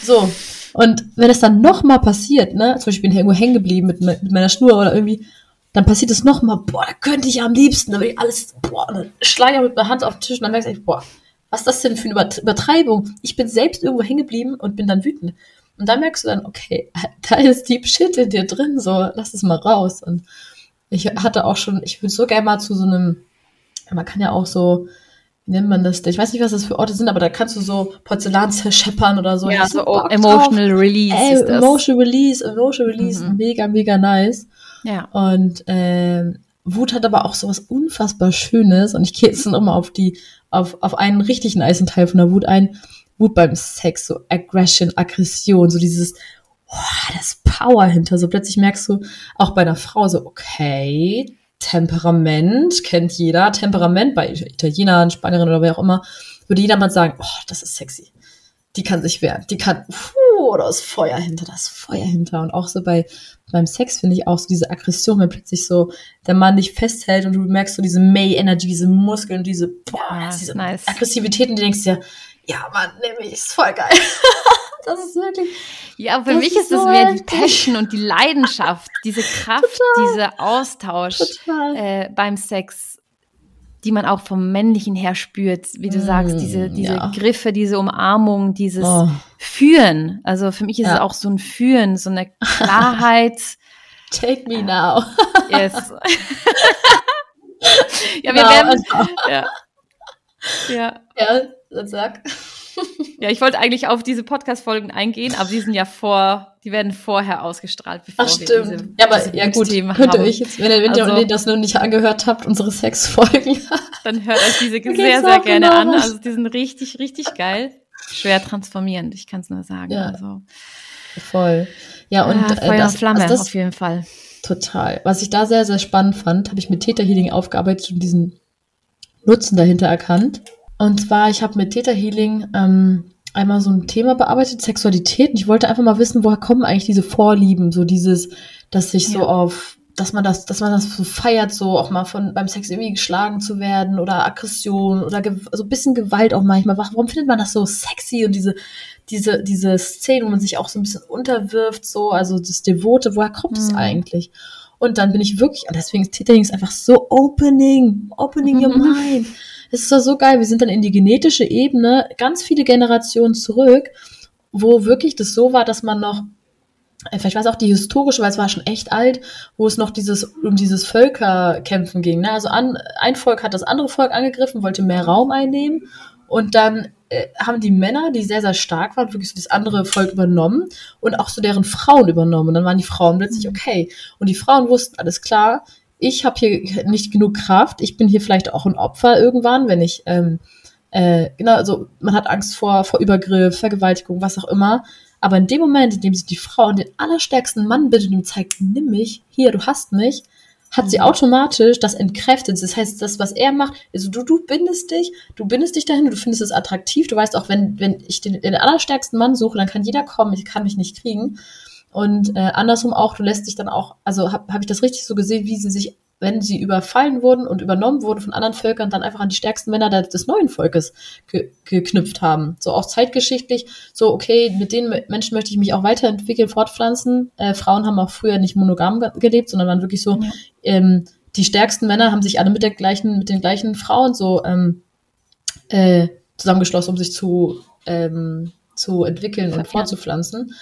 so. Und wenn es dann nochmal passiert, ne, zum Beispiel ich bin irgendwo hängen geblieben mit, mit meiner Schnur oder irgendwie, dann passiert es nochmal, boah, da könnte ich am liebsten, da will ich alles, boah, dann schlage ich mit meiner Hand auf den Tisch und dann merkst du, boah, was ist das denn für eine Übertreibung? Ich bin selbst irgendwo hängen geblieben und bin dann wütend. Und da merkst du dann, okay, da ist Deep Shit in dir drin, so, lass es mal raus. Und ich hatte auch schon, ich würde so gerne mal zu so einem, man kann ja auch so, wie nennt man das? Ich weiß nicht, was das für Orte sind, aber da kannst du so Porzellan zerscheppern oder so. Ja, so Emotional drauf. Release. Ey, ist das. Emotional Release, Emotional Release, mhm. mega, mega nice. Ja. Und ähm, Wut hat aber auch so was unfassbar Schönes und ich gehe jetzt nochmal auf die, auf, auf einen richtigen Eisenteil von der Wut ein. Wut beim Sex, so Aggression, Aggression, so dieses, oh, das Power hinter. So plötzlich merkst du auch bei einer Frau so, okay, Temperament kennt jeder. Temperament bei Italienern, Spanierinnen oder wer auch immer, würde jeder mal sagen, oh, das ist sexy die kann sich wehren. Die kann, puh, da ist Feuer hinter, da ist Feuer hinter. Und auch so bei, beim Sex finde ich auch so diese Aggression, wenn plötzlich so der Mann dich festhält und du merkst so diese May-Energy, diese Muskeln, diese, boah, ja, diese nice. Aggressivität und du denkst dir, ja, Mann, nämlich ist voll geil. das ist wirklich. Ja, für mich ist so das mehr die Passion und die Leidenschaft, diese Kraft, dieser Austausch äh, beim Sex die man auch vom Männlichen her spürt, wie du mm, sagst, diese, diese ja. Griffe, diese Umarmung, dieses oh. Führen. Also für mich ist ja. es auch so ein Führen, so eine Klarheit. Take me now. yes. ja, wir genau, werden. Also. Ja. Ja. Ja, dann sag. Ja, ich wollte eigentlich auf diese Podcast-Folgen eingehen, aber die sind ja vor, die werden vorher ausgestrahlt, bevor Ach, stimmt. wir diese, Ja, aber diese ja gut, Themen könnt ihr euch jetzt, wenn, ihr, wenn also, ihr das noch nicht angehört habt, unsere Sex-Folgen. dann hört euch diese sehr, sehr gerne genau an. Also die sind richtig, richtig geil. Schwer transformierend, ich kann es nur sagen. Ja. Also. Voll. Ja, und ja, Feuer äh, das, Flamme also das, auf jeden Fall. Total. Was ich da sehr, sehr spannend fand, habe ich mit Theta Healing aufgearbeitet und diesen Nutzen dahinter erkannt. Und zwar, ich habe mit Theta Healing ähm, einmal so ein Thema bearbeitet, Sexualität. Und ich wollte einfach mal wissen, woher kommen eigentlich diese Vorlieben, so dieses, dass sich ja. so auf, dass man das, dass man das so feiert, so auch mal von beim Sex irgendwie geschlagen zu werden oder Aggression oder so ein bisschen Gewalt auch manchmal. Warum findet man das so sexy und diese, diese, diese Szene, wo man sich auch so ein bisschen unterwirft, so, also das Devote, woher kommt es mhm. eigentlich? Und dann bin ich wirklich, und deswegen ist Titering einfach so opening, opening your mind. Es ist doch so geil. Wir sind dann in die genetische Ebene ganz viele Generationen zurück, wo wirklich das so war, dass man noch vielleicht war es auch die historische, weil es war schon echt alt, wo es noch dieses um dieses Völkerkämpfen ging. Ne? Also an, ein Volk hat das andere Volk angegriffen, wollte mehr Raum einnehmen und dann äh, haben die Männer, die sehr, sehr stark waren, wirklich so das andere Volk übernommen und auch so deren Frauen übernommen. Und dann waren die Frauen plötzlich mhm. okay. Und die Frauen wussten, alles klar, ich habe hier nicht genug Kraft, ich bin hier vielleicht auch ein Opfer irgendwann, wenn ich, ähm, äh, genau, also man hat Angst vor, vor Übergriff, Vergewaltigung, was auch immer. Aber in dem Moment, in dem sich die Frau den allerstärksten Mann bittet und zeigt, nimm mich, hier, du hast mich, hat sie mhm. automatisch das entkräftet. Das heißt, das, was er macht, also du, du bindest dich, du bindest dich dahin, du findest es attraktiv, du weißt auch, wenn, wenn ich den, den allerstärksten Mann suche, dann kann jeder kommen, ich kann mich nicht kriegen. Und äh, andersrum auch, du lässt dich dann auch, also habe hab ich das richtig so gesehen, wie sie sich wenn sie überfallen wurden und übernommen wurden von anderen Völkern, dann einfach an die stärksten Männer des neuen Volkes ge geknüpft haben. So auch zeitgeschichtlich, so okay, mit den Menschen möchte ich mich auch weiterentwickeln, fortpflanzen. Äh, Frauen haben auch früher nicht monogam ge gelebt, sondern waren wirklich so, ja. ähm, die stärksten Männer haben sich alle mit der gleichen, mit den gleichen Frauen so ähm, äh, zusammengeschlossen, um sich zu, ähm, zu entwickeln und fortzupflanzen.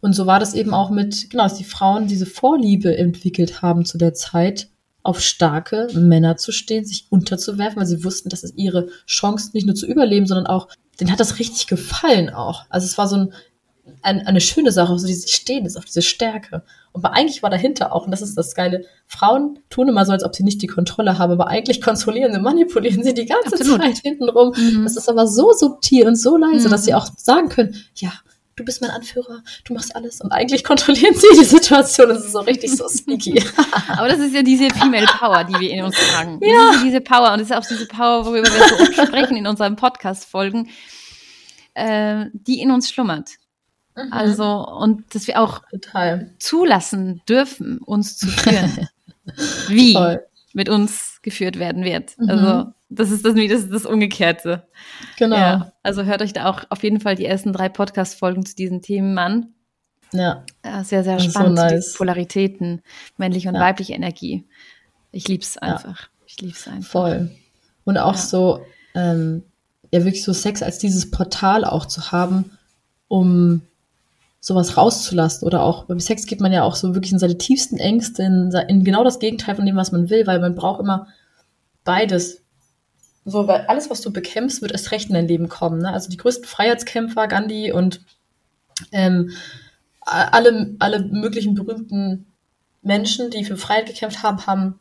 Und so war das eben auch mit, genau, dass die Frauen diese Vorliebe entwickelt haben zu der Zeit, auf starke Männer zu stehen, sich unterzuwerfen, weil sie wussten, das ist ihre Chance, nicht nur zu überleben, sondern auch, denen hat das richtig gefallen auch. Also es war so ein, ein, eine schöne Sache, so dieses Stehen ist auf diese Stärke. Aber eigentlich war dahinter auch, und das ist das Geile, Frauen tun immer so, als ob sie nicht die Kontrolle haben, aber eigentlich kontrollieren sie, manipulieren sie die ganze Absolut. Zeit hintenrum. Mhm. Das ist aber so subtil und so leise, mhm. dass sie auch sagen können, ja, du bist mein Anführer, du machst alles. Und eigentlich kontrollieren sie die Situation. Das ist so richtig so sneaky. Aber das ist ja diese Female Power, die wir in uns tragen. Ja. Diese, diese Power. Und das ist auch diese Power, worüber wir so oft sprechen in unseren Podcast-Folgen, äh, die in uns schlummert. Mhm. Also, und dass wir auch Total. zulassen dürfen, uns zu führen. Wie Voll. mit uns geführt werden wird. Mhm. Also, das ist das, das, ist das Umgekehrte. Genau. Ja, also hört euch da auch auf jeden Fall die ersten drei Podcast-Folgen zu diesen Themen an. Ja. ja sehr, sehr spannend. So nice. Polaritäten, männliche und ja. weibliche Energie. Ich liebe es einfach. Ich liebe es einfach. Voll. Und auch so, ähm, ja, wirklich so Sex als dieses Portal auch zu haben, um sowas rauszulassen. Oder auch beim Sex geht man ja auch so wirklich in seine tiefsten Ängste, in, in genau das Gegenteil von dem, was man will, weil man braucht immer beides. So, weil alles, was du bekämpfst, wird erst recht in dein Leben kommen. Ne? Also die größten Freiheitskämpfer, Gandhi und ähm, alle, alle möglichen berühmten Menschen, die für Freiheit gekämpft haben, haben,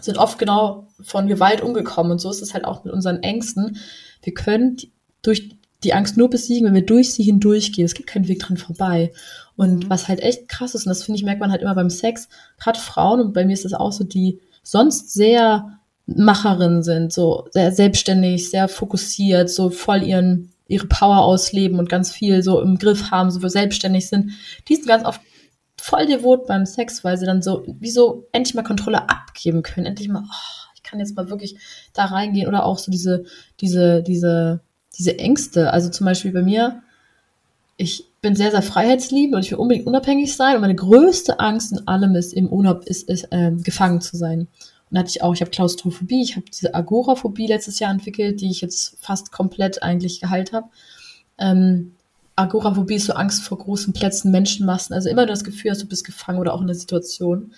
sind oft genau von Gewalt umgekommen. Und so ist es halt auch mit unseren Ängsten. Wir können durch die Angst nur besiegen, wenn wir durch sie hindurchgehen. Es gibt keinen Weg dran vorbei. Und mhm. was halt echt krass ist, und das finde ich, merkt man halt immer beim Sex, gerade Frauen, und bei mir ist das auch so, die sonst sehr Macherinnen sind, so sehr selbstständig, sehr fokussiert, so voll ihren, ihre Power ausleben und ganz viel so im Griff haben, so selbstständig sind, die sind ganz oft voll devot beim Sex, weil sie dann so, wie so endlich mal Kontrolle abgeben können, endlich mal, oh, ich kann jetzt mal wirklich da reingehen oder auch so diese, diese, diese, diese Ängste. Also zum Beispiel bei mir, ich bin sehr, sehr freiheitsliebend und ich will unbedingt unabhängig sein und meine größte Angst in allem ist, im Urlaub ist, ist äh, gefangen zu sein. Und hatte ich auch, ich habe Klaustrophobie, ich habe diese Agoraphobie letztes Jahr entwickelt, die ich jetzt fast komplett eigentlich geheilt habe. Ähm, Agoraphobie ist so Angst vor großen Plätzen, Menschenmassen. Also immer das Gefühl hast, du bist gefangen oder auch in der Situation.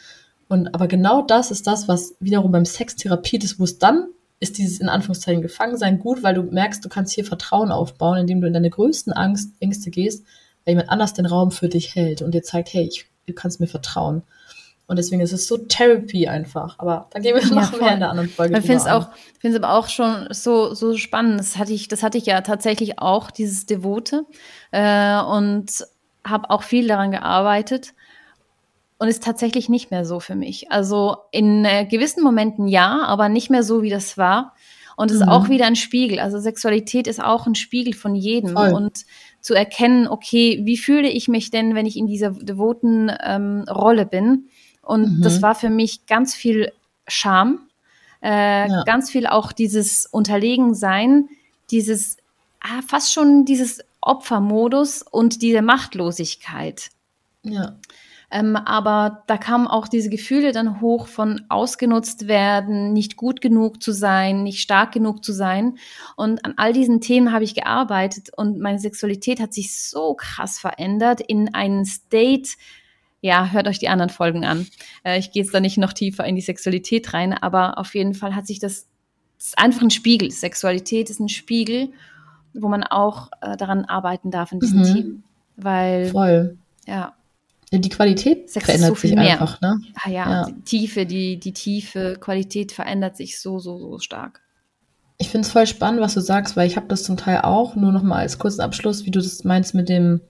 Und aber genau das ist das, was wiederum beim Sex therapiert ist, wo es dann ist dieses in Anführungszeichen Gefangensein gut, weil du merkst, du kannst hier Vertrauen aufbauen, indem du in deine größten Angst, Ängste gehst, weil jemand anders den Raum für dich hält und dir zeigt, hey, ich, du kannst mir vertrauen. Und deswegen ist es so Therapy einfach. Aber da gehen wir noch ja, mehr in der anderen Folge. Ich finde es auch, finde es aber auch schon so, so spannend. Das hatte ich, das hatte ich ja tatsächlich auch, dieses Devote. Äh, und habe auch viel daran gearbeitet. Und ist tatsächlich nicht mehr so für mich. Also in äh, gewissen Momenten ja, aber nicht mehr so, wie das war. Und es mhm. ist auch wieder ein Spiegel. Also Sexualität ist auch ein Spiegel von jedem. Voll. Und zu erkennen, okay, wie fühle ich mich denn, wenn ich in dieser devoten ähm, Rolle bin? Und mhm. das war für mich ganz viel Scham, äh, ja. ganz viel auch dieses Unterlegensein, dieses ah, fast schon dieses Opfermodus und diese Machtlosigkeit. Ja. Ähm, aber da kamen auch diese Gefühle dann hoch von ausgenutzt werden, nicht gut genug zu sein, nicht stark genug zu sein. Und an all diesen Themen habe ich gearbeitet und meine Sexualität hat sich so krass verändert in einen State, ja, hört euch die anderen Folgen an. Äh, ich gehe jetzt da nicht noch tiefer in die Sexualität rein, aber auf jeden Fall hat sich das, das ist einfach ein Spiegel. Sexualität ist ein Spiegel, wo man auch äh, daran arbeiten darf in diesem mhm. Team. Weil, Voll. Ja. Die Qualität Sex verändert so sich mehr. einfach, ne? Ah ja, ja, die Tiefe, die, die tiefe Qualität verändert sich so, so, so stark. Ich finde es voll spannend, was du sagst, weil ich habe das zum Teil auch, nur noch mal als kurzen Abschluss, wie du das meinst mit dem,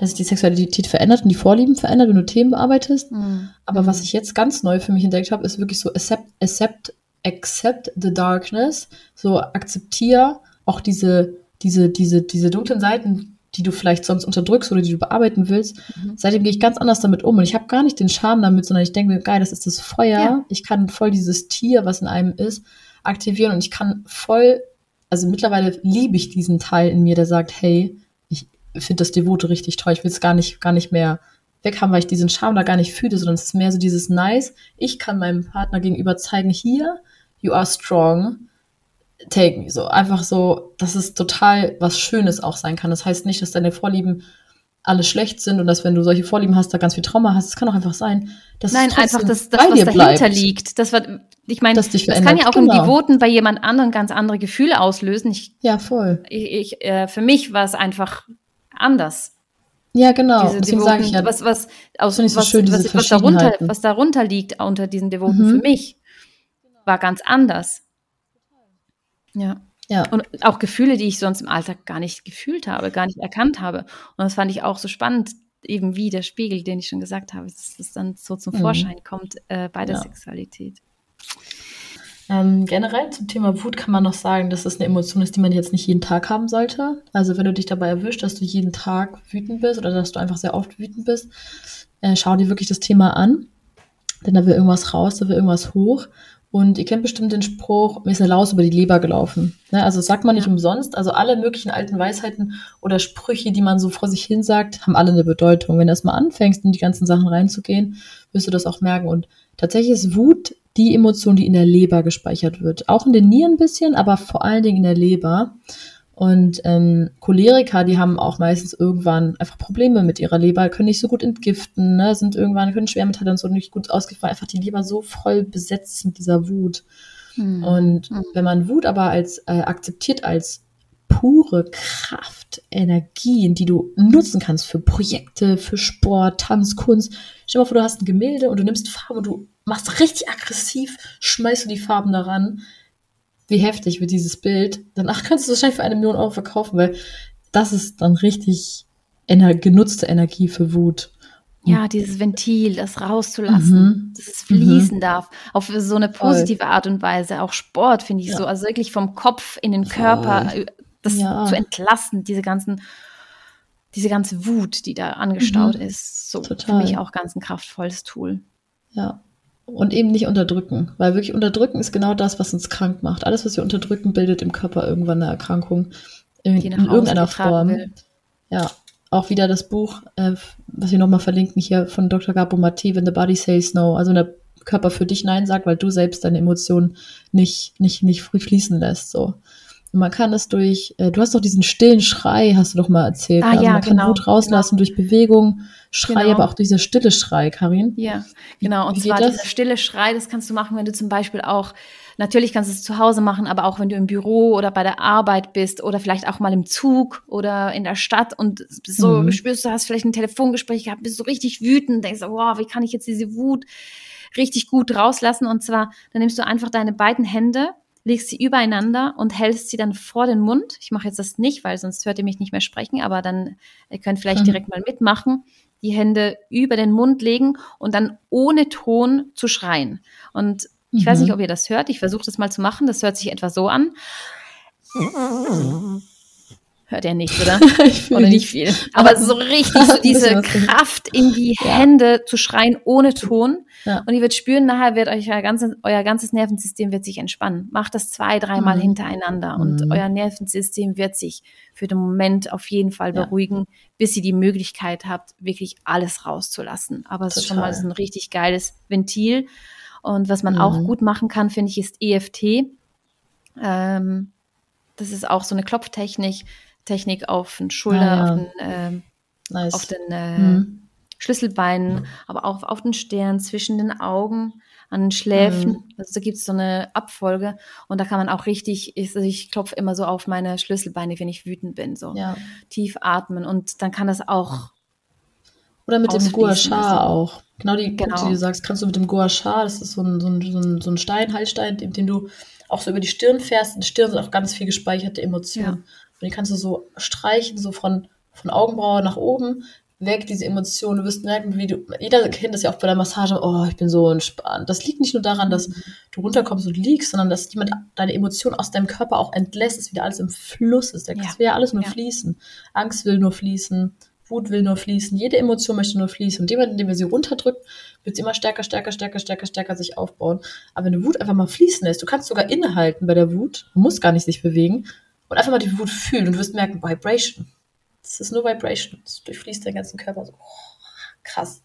dass sich die Sexualität verändert und die Vorlieben verändert, wenn du Themen bearbeitest. Mhm. Aber was ich jetzt ganz neu für mich entdeckt habe, ist wirklich so accept, accept, accept the darkness. So akzeptiere auch diese, diese, diese, diese dunklen Seiten, die du vielleicht sonst unterdrückst oder die du bearbeiten willst. Mhm. Seitdem gehe ich ganz anders damit um. Und ich habe gar nicht den Charme damit, sondern ich denke mir, geil, das ist das Feuer. Ja. Ich kann voll dieses Tier, was in einem ist, aktivieren und ich kann voll, also mittlerweile liebe ich diesen Teil in mir, der sagt, hey, finde das Devote richtig toll. Ich will es gar nicht, gar nicht mehr weghaben, weil ich diesen Charme da gar nicht fühle, sondern es ist mehr so dieses Nice. Ich kann meinem Partner gegenüber zeigen, hier, you are strong. Take me. So einfach so, dass es total was Schönes auch sein kann. Das heißt nicht, dass deine Vorlieben alle schlecht sind und dass wenn du solche Vorlieben hast, da ganz viel Trauma hast. Es kann auch einfach sein, dass Nein, es einfach das, das was dahinter bleibt. liegt. Das war, ich meine, das, das kann ja auch genau. im Devoten bei jemand anderem ganz andere Gefühle auslösen. Ich, ja, voll. Ich, ich, äh, für mich war es einfach anders. Ja, genau. Diese Deswegen sage ich ja, was, was, aus, was, so schön, was, was, darunter, was darunter liegt unter diesen Devoten mhm. für mich, war ganz anders. Ja. Ja. Und auch Gefühle, die ich sonst im Alltag gar nicht gefühlt habe, gar nicht erkannt habe. Und das fand ich auch so spannend, eben wie der Spiegel, den ich schon gesagt habe, dass das dann so zum mhm. Vorschein kommt äh, bei der ja. Sexualität. Ähm, generell zum Thema Wut kann man noch sagen, dass es eine Emotion ist, die man jetzt nicht jeden Tag haben sollte. Also wenn du dich dabei erwischt, dass du jeden Tag wütend bist oder dass du einfach sehr oft wütend bist, äh, schau dir wirklich das Thema an. Denn da will irgendwas raus, da will irgendwas hoch. Und ihr kennt bestimmt den Spruch, mir ist eine Laus über die Leber gelaufen. Ne, also sagt man nicht ja. umsonst. Also alle möglichen alten Weisheiten oder Sprüche, die man so vor sich hin sagt, haben alle eine Bedeutung. Wenn du erstmal anfängst, in die ganzen Sachen reinzugehen, wirst du das auch merken. Und tatsächlich ist Wut die Emotion, die in der Leber gespeichert wird. Auch in den Nieren ein bisschen, aber vor allen Dingen in der Leber. Und ähm, Choleriker, die haben auch meistens irgendwann einfach Probleme mit ihrer Leber, können nicht so gut entgiften, ne? sind irgendwann, können Schwermetalle und so nicht gut weil einfach die Leber so voll besetzt mit dieser Wut. Mhm. Und mhm. wenn man Wut aber als äh, akzeptiert als pure Kraft, Energien, die du nutzen kannst für Projekte, für Sport, Tanz, Kunst. Stell dir mal vor, du hast ein Gemälde und du nimmst Farbe und du machst richtig aggressiv, schmeißt du die Farben daran wie heftig wird dieses Bild. Danach kannst du es wahrscheinlich für eine Million Euro verkaufen, weil das ist dann richtig ener genutzte Energie für Wut. Ja, dieses Ventil, das rauszulassen, mhm. dass es fließen mhm. darf, auf so eine positive Voll. Art und Weise. Auch Sport finde ich ja. so, also wirklich vom Kopf in den Körper, Voll. Das ja. zu entlassen, diese ganzen, diese ganze Wut, die da angestaut mhm. ist, so Total. für mich auch ganz ein kraftvolles Tool. Ja, und eben nicht unterdrücken, weil wirklich unterdrücken ist genau das, was uns krank macht. Alles, was wir unterdrücken, bildet im Körper irgendwann eine Erkrankung in, in irgendeiner Form. Will. Ja, auch wieder das Buch, äh, was wir nochmal verlinken hier von Dr. Gabo Mati, When the Body Says No, also wenn der Körper für dich Nein sagt, weil du selbst deine Emotionen nicht, nicht, nicht fließen lässt, so. Und man kann es durch, äh, du hast doch diesen stillen Schrei, hast du doch mal erzählt. Ah, also ja, man genau, kann Wut rauslassen genau. durch Bewegung, Schrei, genau. aber auch dieser stille Schrei, Karin. Ja, genau. Und zwar das? dieser stille Schrei, das kannst du machen, wenn du zum Beispiel auch, natürlich kannst du es zu Hause machen, aber auch wenn du im Büro oder bei der Arbeit bist oder vielleicht auch mal im Zug oder in der Stadt und so mhm. spürst du, hast vielleicht ein Telefongespräch gehabt, bist so richtig wütend, denkst, wow, wie kann ich jetzt diese Wut richtig gut rauslassen? Und zwar, dann nimmst du einfach deine beiden Hände legst sie übereinander und hältst sie dann vor den Mund. Ich mache jetzt das nicht, weil sonst hört ihr mich nicht mehr sprechen, aber dann ihr könnt vielleicht mhm. direkt mal mitmachen. Die Hände über den Mund legen und dann ohne Ton zu schreien. Und ich mhm. weiß nicht, ob ihr das hört. Ich versuche das mal zu machen. Das hört sich etwa so an. Hört er nicht, oder? oder nicht viel. Aber so richtig so diese Kraft in die ja. Hände zu schreien ohne Ton. Ja. Und ihr werdet spüren, nachher wird euch euer ganzes, euer ganzes Nervensystem wird sich entspannen. Macht das zwei, dreimal mhm. hintereinander und mhm. euer Nervensystem wird sich für den Moment auf jeden Fall beruhigen, ja. bis ihr die Möglichkeit habt, wirklich alles rauszulassen. Aber es ist schon mal so ein richtig geiles Ventil. Und was man mhm. auch gut machen kann, finde ich, ist EFT. Ähm, das ist auch so eine Klopftechnik Technik auf den Schulter, ah, ja. auf den, äh, nice. auf den äh, mhm. Schlüsselbeinen, aber auch auf den Stirn, zwischen den Augen, an den Schläfen. Mhm. Also da gibt es so eine Abfolge und da kann man auch richtig, ich, also ich klopfe immer so auf meine Schlüsselbeine, wenn ich wütend bin, so ja. tief atmen und dann kann das auch. Oder mit dem Gua Sha auch. Genau die genau. Punkte, die du sagst, kannst du mit dem Gua Sha, das ist so ein, so ein, so ein, so ein Stein, Haltstein, dem, dem du auch so über die Stirn fährst. In der Stirn sind auch ganz viel gespeicherte Emotionen. Ja. Und die kannst du so streichen, so von, von Augenbraue nach oben, weg diese Emotionen. Du wirst merken, wie du, jeder kennt das ja auch bei der Massage, oh, ich bin so entspannt. Das liegt nicht nur daran, dass du runterkommst und liegst, sondern dass jemand deine Emotionen aus deinem Körper auch entlässt, dass wieder alles im Fluss ist. Das ja. will ja alles nur ja. fließen. Angst will nur fließen. Wut will nur fließen, jede Emotion möchte nur fließen. Und jemand, indem wir sie runterdrückt, wird sie immer stärker, stärker, stärker, stärker, stärker sich aufbauen. Aber wenn du Wut einfach mal fließen lässt, du kannst sogar innehalten bei der Wut, du musst gar nicht sich bewegen, und einfach mal die Wut fühlen und du wirst merken, Vibration. Das ist nur Vibration. Das durchfließt deinen ganzen Körper so. Oh, krass.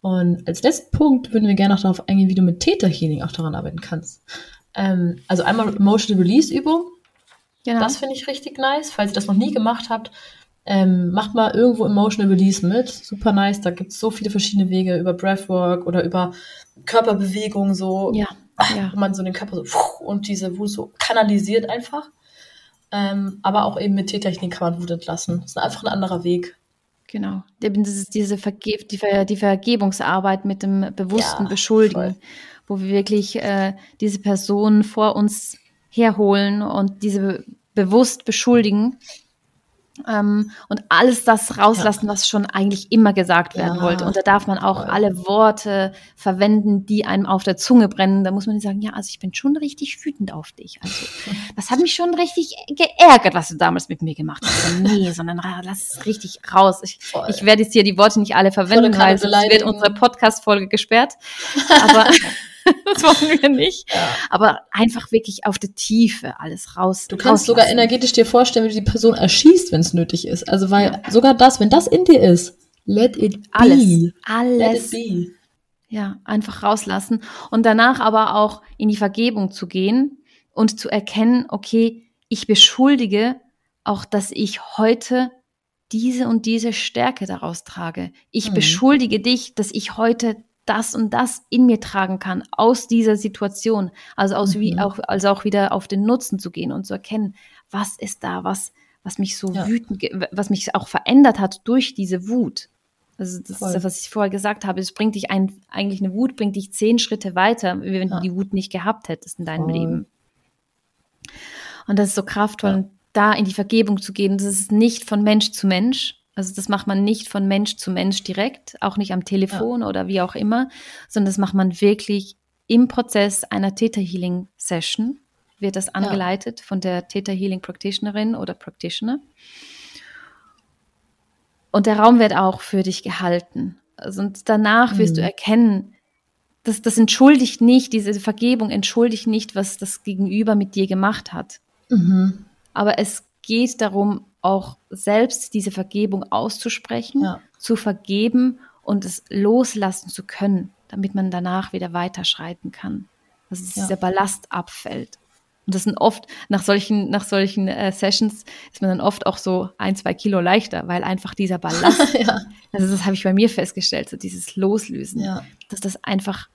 Und als letzten Punkt würden wir gerne noch darauf eingehen, wie du mit Theta Healing auch daran arbeiten kannst. Ähm, also einmal Emotional Release Übung. Genau. Das finde ich richtig nice. Falls ihr das noch nie gemacht habt, ähm, macht mal irgendwo Emotional Release mit. Super nice. Da gibt es so viele verschiedene Wege über Breathwork oder über Körperbewegung so. Ja. ja. Wo man so den Körper so und diese Wut so kanalisiert einfach. Ähm, aber auch eben mit T-Technik kann man Wut entlassen. Das ist einfach ein anderer Weg. Genau. Das ist diese Verge die, Ver die Vergebungsarbeit mit dem bewussten ja, Beschuldigen, voll. wo wir wirklich äh, diese Person vor uns herholen und diese bewusst beschuldigen ähm, und alles das rauslassen, ja. was schon eigentlich immer gesagt werden ja. wollte. Und da darf man auch alle Worte verwenden, die einem auf der Zunge brennen. Da muss man sagen, ja, also ich bin schon richtig wütend auf dich. Also das hat mich schon richtig geärgert, was du damals mit mir gemacht hast. nee, sondern lass es richtig raus. Ich, ich werde jetzt hier die Worte nicht alle verwenden, weil sonst wird unsere Podcast-Folge gesperrt. Aber das wollen wir nicht. Ja. Aber einfach wirklich auf der Tiefe alles raus. Du kannst sogar energetisch dir vorstellen, wie du die Person erschießt, wenn es nötig ist. Also weil ja. sogar das, wenn das in dir ist, let it be. Alles. Alles. Let it be. Ja, einfach rauslassen. Und danach aber auch in die Vergebung zu gehen und zu erkennen, okay, ich beschuldige auch, dass ich heute diese und diese Stärke daraus trage. Ich mhm. beschuldige dich, dass ich heute das und das in mir tragen kann aus dieser Situation. Also aus mhm. wie auch, also auch wieder auf den Nutzen zu gehen und zu erkennen, was ist da, was, was mich so ja. wütend, was mich auch verändert hat durch diese Wut. Also das Voll. ist das, was ich vorher gesagt habe. Es bringt dich ein, eigentlich eine Wut, bringt dich zehn Schritte weiter, wenn ja. du die Wut nicht gehabt hättest in deinem Voll. Leben. Und das ist so kraftvoll, ja. da in die Vergebung zu gehen. Das ist nicht von Mensch zu Mensch, also das macht man nicht von Mensch zu Mensch direkt, auch nicht am Telefon ja. oder wie auch immer, sondern das macht man wirklich im Prozess einer Theta Healing Session. Wird das angeleitet ja. von der Theta Healing Practitionerin oder Practitioner. Und der Raum wird auch für dich gehalten. Also und danach wirst mhm. du erkennen, dass das entschuldigt nicht, diese Vergebung entschuldigt nicht, was das Gegenüber mit dir gemacht hat. Mhm. Aber es geht darum, auch selbst diese Vergebung auszusprechen, ja. zu vergeben und es loslassen zu können, damit man danach wieder weiterschreiten kann. Dass ja. dieser Ballast abfällt. Und das sind oft, nach solchen, nach solchen äh, Sessions ist man dann oft auch so ein, zwei Kilo leichter, weil einfach dieser Ballast, ja. also das habe ich bei mir festgestellt, so dieses Loslösen, ja. dass das einfach,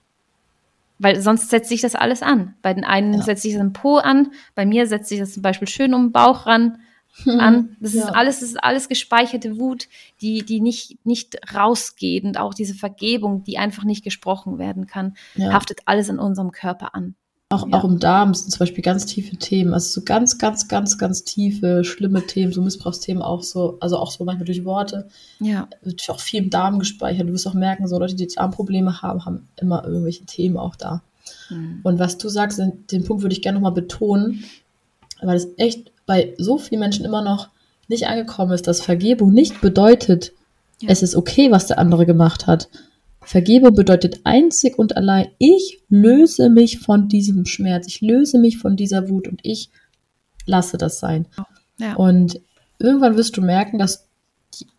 weil sonst setzt sich das alles an. Bei den einen ja. setzt sich das im Po an, bei mir setzt sich das zum Beispiel schön um den Bauch ran, an. Das ist alles, das ist alles gespeicherte Wut, die, die nicht, nicht rausgeht und auch diese Vergebung, die einfach nicht gesprochen werden kann, ja. haftet alles in unserem Körper an. Auch, ja. auch im Darm sind zum Beispiel ganz tiefe Themen, also so ganz, ganz, ganz, ganz tiefe, schlimme Themen, so Missbrauchsthemen auch so, also auch so manchmal durch Worte. Ja. Wird auch viel im Darm gespeichert. Du wirst auch merken, so Leute, die Darmprobleme haben, haben immer irgendwelche Themen auch da. Mhm. Und was du sagst, den Punkt würde ich gerne nochmal betonen, weil es echt bei so vielen Menschen immer noch nicht angekommen ist, dass Vergebung nicht bedeutet, ja. es ist okay, was der andere gemacht hat. Vergebung bedeutet einzig und allein, ich löse mich von diesem Schmerz, ich löse mich von dieser Wut und ich lasse das sein. Ja. Und irgendwann wirst du merken, dass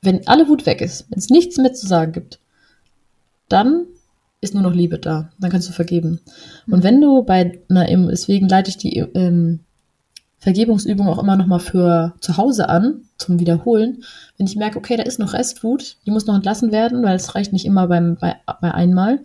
wenn alle Wut weg ist, wenn es nichts mehr zu sagen gibt, dann ist nur noch Liebe da. Dann kannst du vergeben. Und wenn du bei einer, deswegen leite ich die ähm, Vergebungsübung auch immer noch mal für zu Hause an, zum Wiederholen. Wenn ich merke, okay, da ist noch Restwut, die muss noch entlassen werden, weil es reicht nicht immer beim, bei, bei einmal,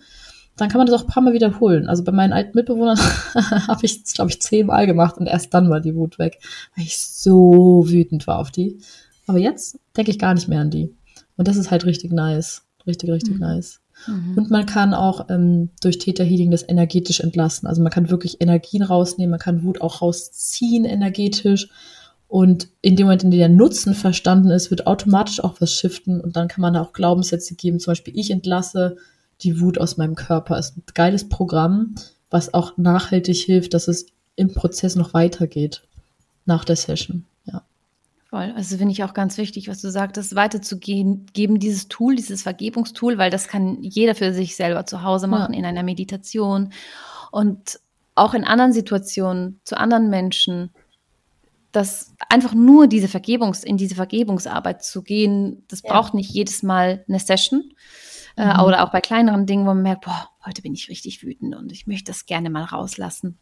dann kann man das auch ein paar Mal wiederholen. Also bei meinen alten Mitbewohnern habe ich es, glaube ich, zehnmal gemacht und erst dann war die Wut weg, weil ich so wütend war auf die. Aber jetzt denke ich gar nicht mehr an die. Und das ist halt richtig nice. Richtig, richtig mhm. nice. Mhm. Und man kann auch ähm, durch Theta Healing das energetisch entlassen. Also man kann wirklich Energien rausnehmen, man kann Wut auch rausziehen energetisch. Und in dem Moment, in dem der Nutzen verstanden ist, wird automatisch auch was shiften. Und dann kann man auch Glaubenssätze geben. Zum Beispiel, ich entlasse die Wut aus meinem Körper. Ist ein geiles Programm, was auch nachhaltig hilft, dass es im Prozess noch weitergeht nach der Session. Voll. Also finde ich auch ganz wichtig, was du sagtest, weiterzugehen, geben dieses Tool, dieses Vergebungstool, weil das kann jeder für sich selber zu Hause machen, ja. in einer Meditation und auch in anderen Situationen zu anderen Menschen, dass einfach nur diese Vergebungs, in diese Vergebungsarbeit zu gehen, das ja. braucht nicht jedes Mal eine Session. Äh, mhm. oder auch bei kleineren Dingen, wo man merkt, boah, heute bin ich richtig wütend und ich möchte das gerne mal rauslassen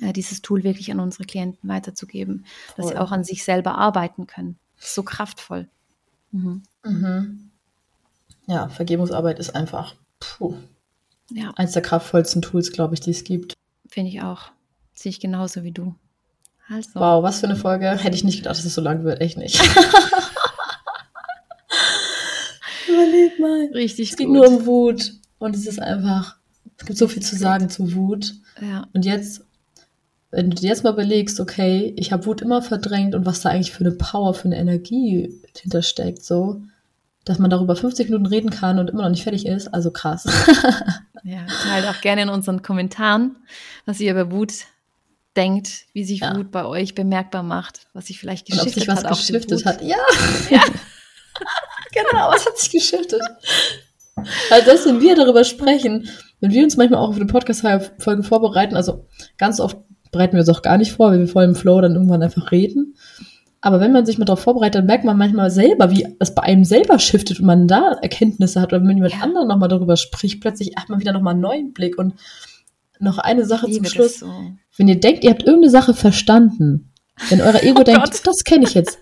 äh, dieses Tool wirklich an unsere Klienten weiterzugeben, Voll. dass sie auch an sich selber arbeiten können. so kraftvoll. Mhm. Mhm. Ja, Vergebungsarbeit ist einfach puh, ja. eines der kraftvollsten Tools, glaube ich, die es gibt. Finde ich auch. Sehe ich genauso wie du. Also. Wow, was für eine Folge. Hätte ich nicht gedacht, dass es so lang wird. Echt nicht. Überleg mal. Richtig Es geht nur um Wut. Und es ist einfach, es gibt so viel zu sagen zu Wut. Ja. Und jetzt, wenn du dir jetzt mal überlegst, okay, ich habe Wut immer verdrängt und was da eigentlich für eine Power, für eine Energie hintersteckt, so, dass man darüber 50 Minuten reden kann und immer noch nicht fertig ist, also krass. ja, teilt auch gerne in unseren Kommentaren, was ihr über Wut denkt, wie sich ja. Wut bei euch bemerkbar macht, was sich vielleicht geschiftet und ob sich was hat. Geschiftet hat. Ja. ja. genau, was hat sich geschiftet? Also das, wenn wir darüber sprechen, wenn wir uns manchmal auch für eine Podcast-Folge vorbereiten, also ganz oft bereiten wir uns auch gar nicht vor, weil wir voll im Flow dann irgendwann einfach reden. Aber wenn man sich mal darauf vorbereitet, dann merkt man manchmal selber, wie das bei einem selber shiftet und man da Erkenntnisse hat. Oder wenn man mit ja. anderen nochmal darüber spricht, plötzlich hat man wieder nochmal einen neuen Blick. Und noch eine Sache zum Schluss. So. Wenn ihr denkt, ihr habt irgendeine Sache verstanden, wenn euer Ego oh denkt, Gott. das kenne ich jetzt,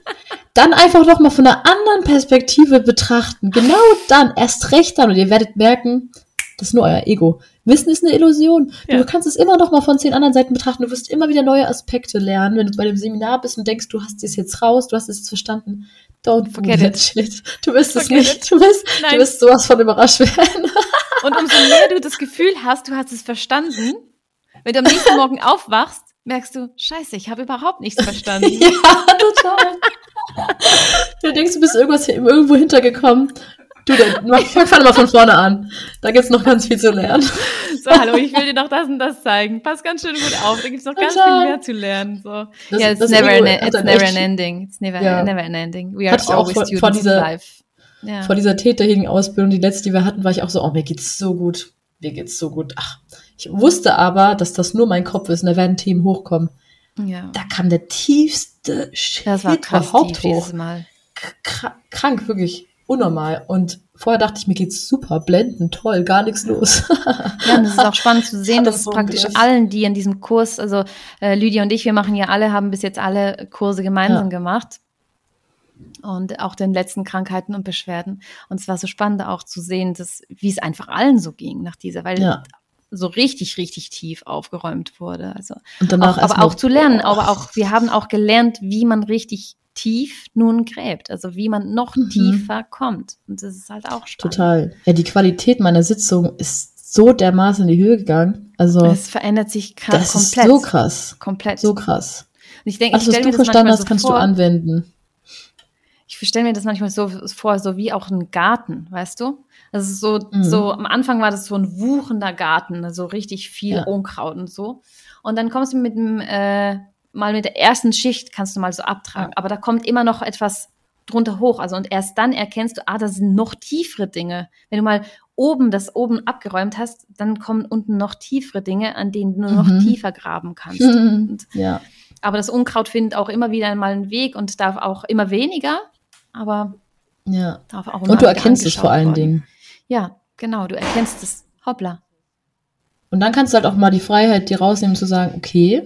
dann einfach noch mal von einer anderen Perspektive betrachten. Genau dann, erst recht dann. Und ihr werdet merken, das ist nur euer Ego. Wissen ist eine Illusion. Ja. Du kannst es immer noch mal von zehn anderen Seiten betrachten. Du wirst immer wieder neue Aspekte lernen. Wenn du bei dem Seminar bist und denkst, du hast es jetzt raus, du hast es jetzt verstanden. Don't forget it. Shit. Du wirst es nicht. Du wirst, du wirst sowas von überrascht werden. Und umso mehr du das Gefühl hast, du hast es verstanden, wenn du am nächsten Morgen aufwachst, merkst du, scheiße, ich habe überhaupt nichts verstanden. ja, total. du denkst, du bist irgendwas irgendwo hintergekommen. Du, dann fang, fang mal von vorne an. Da gibt's noch ganz viel zu lernen. So, hallo, ich will dir noch das und das zeigen. Pass ganz schön gut auf, da gibt's noch ganz viel mehr zu lernen. So. Das, yeah, it's never, an, it's never an ending. It's never, ja. never an ending. We are always vor, students vor dieser, life. Ja. Vor dieser täterhähigen Ausbildung, die letzte, die wir hatten, war ich auch so, oh, mir geht's so gut. Mir geht's so gut. Ach, ich wusste aber, dass das nur mein Kopf ist und da werden Themen hochkommen. Ja. Da kam der tiefste Shit das war krass überhaupt tief hoch. Mal. Krank, wirklich unnormal. Und vorher dachte ich, mir geht's super, blenden, toll, gar nichts los. ja, und es ist auch spannend zu sehen, dass so praktisch allen, die in diesem Kurs, also äh, Lydia und ich, wir machen ja alle, haben bis jetzt alle Kurse gemeinsam ja. gemacht. Und auch den letzten Krankheiten und Beschwerden. Und es war so spannend auch zu sehen, dass, wie es einfach allen so ging nach dieser, weil ja so richtig, richtig tief aufgeräumt wurde. Also und danach auch, aber auch zu lernen, aber auch, wir haben auch gelernt, wie man richtig tief nun gräbt, also wie man noch mhm. tiefer kommt. Und das ist halt auch spannend. Total. Ja, die Qualität meiner Sitzung ist so dermaßen in die Höhe gegangen. Also es verändert sich das komplett. Ist so krass. Komplett. So krass. Und ich denke, Alles, was du verstanden hast, so kannst vor, du anwenden. Ich stelle mir das manchmal so vor, so wie auch ein Garten, weißt du? Ist so, mhm. so, am Anfang war das so ein wuchender Garten, so richtig viel ja. Unkraut und so. Und dann kommst du mit dem, äh, mal mit der ersten Schicht kannst du mal so abtragen. Ja. Aber da kommt immer noch etwas drunter hoch. Also, und erst dann erkennst du, ah, da sind noch tiefere Dinge. Wenn du mal oben das oben abgeräumt hast, dann kommen unten noch tiefere Dinge, an denen du nur noch mhm. tiefer graben kannst. Mhm. ja. Aber das Unkraut findet auch immer wieder mal einen Weg und darf auch immer weniger, aber ja. darf auch immer Und du erkennst es vor allen worden. Dingen. Ja, genau, du erkennst es. Hoppla. Und dann kannst du halt auch mal die Freiheit dir rausnehmen zu sagen, okay,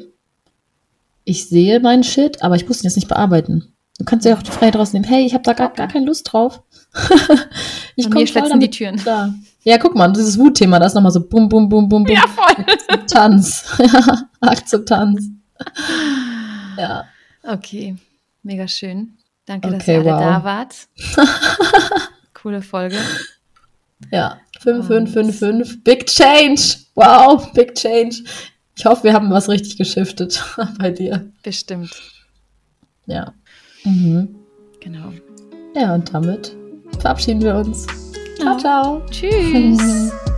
ich sehe meinen Shit, aber ich muss ihn jetzt nicht bearbeiten. Du kannst dir auch die Freiheit rausnehmen, hey, ich habe da gar, gar keine Lust drauf. ich komme voll damit die Türen. Klar. Ja, guck mal, dieses Wutthema, da ist nochmal so bum, bum, bum, bum, bum. Ja, voll. Akzeptanz. ja, Akzeptanz. ja. Okay, mega schön. Danke, okay, dass ihr alle wow. da wart. Coole Folge. Ja, 5555. Big Change. Wow, Big Change. Ich hoffe, wir haben was richtig geschiftet bei dir. Bestimmt. Ja. Mhm. Genau. Ja, und damit verabschieden wir uns. Ciao, ciao. Tschüss.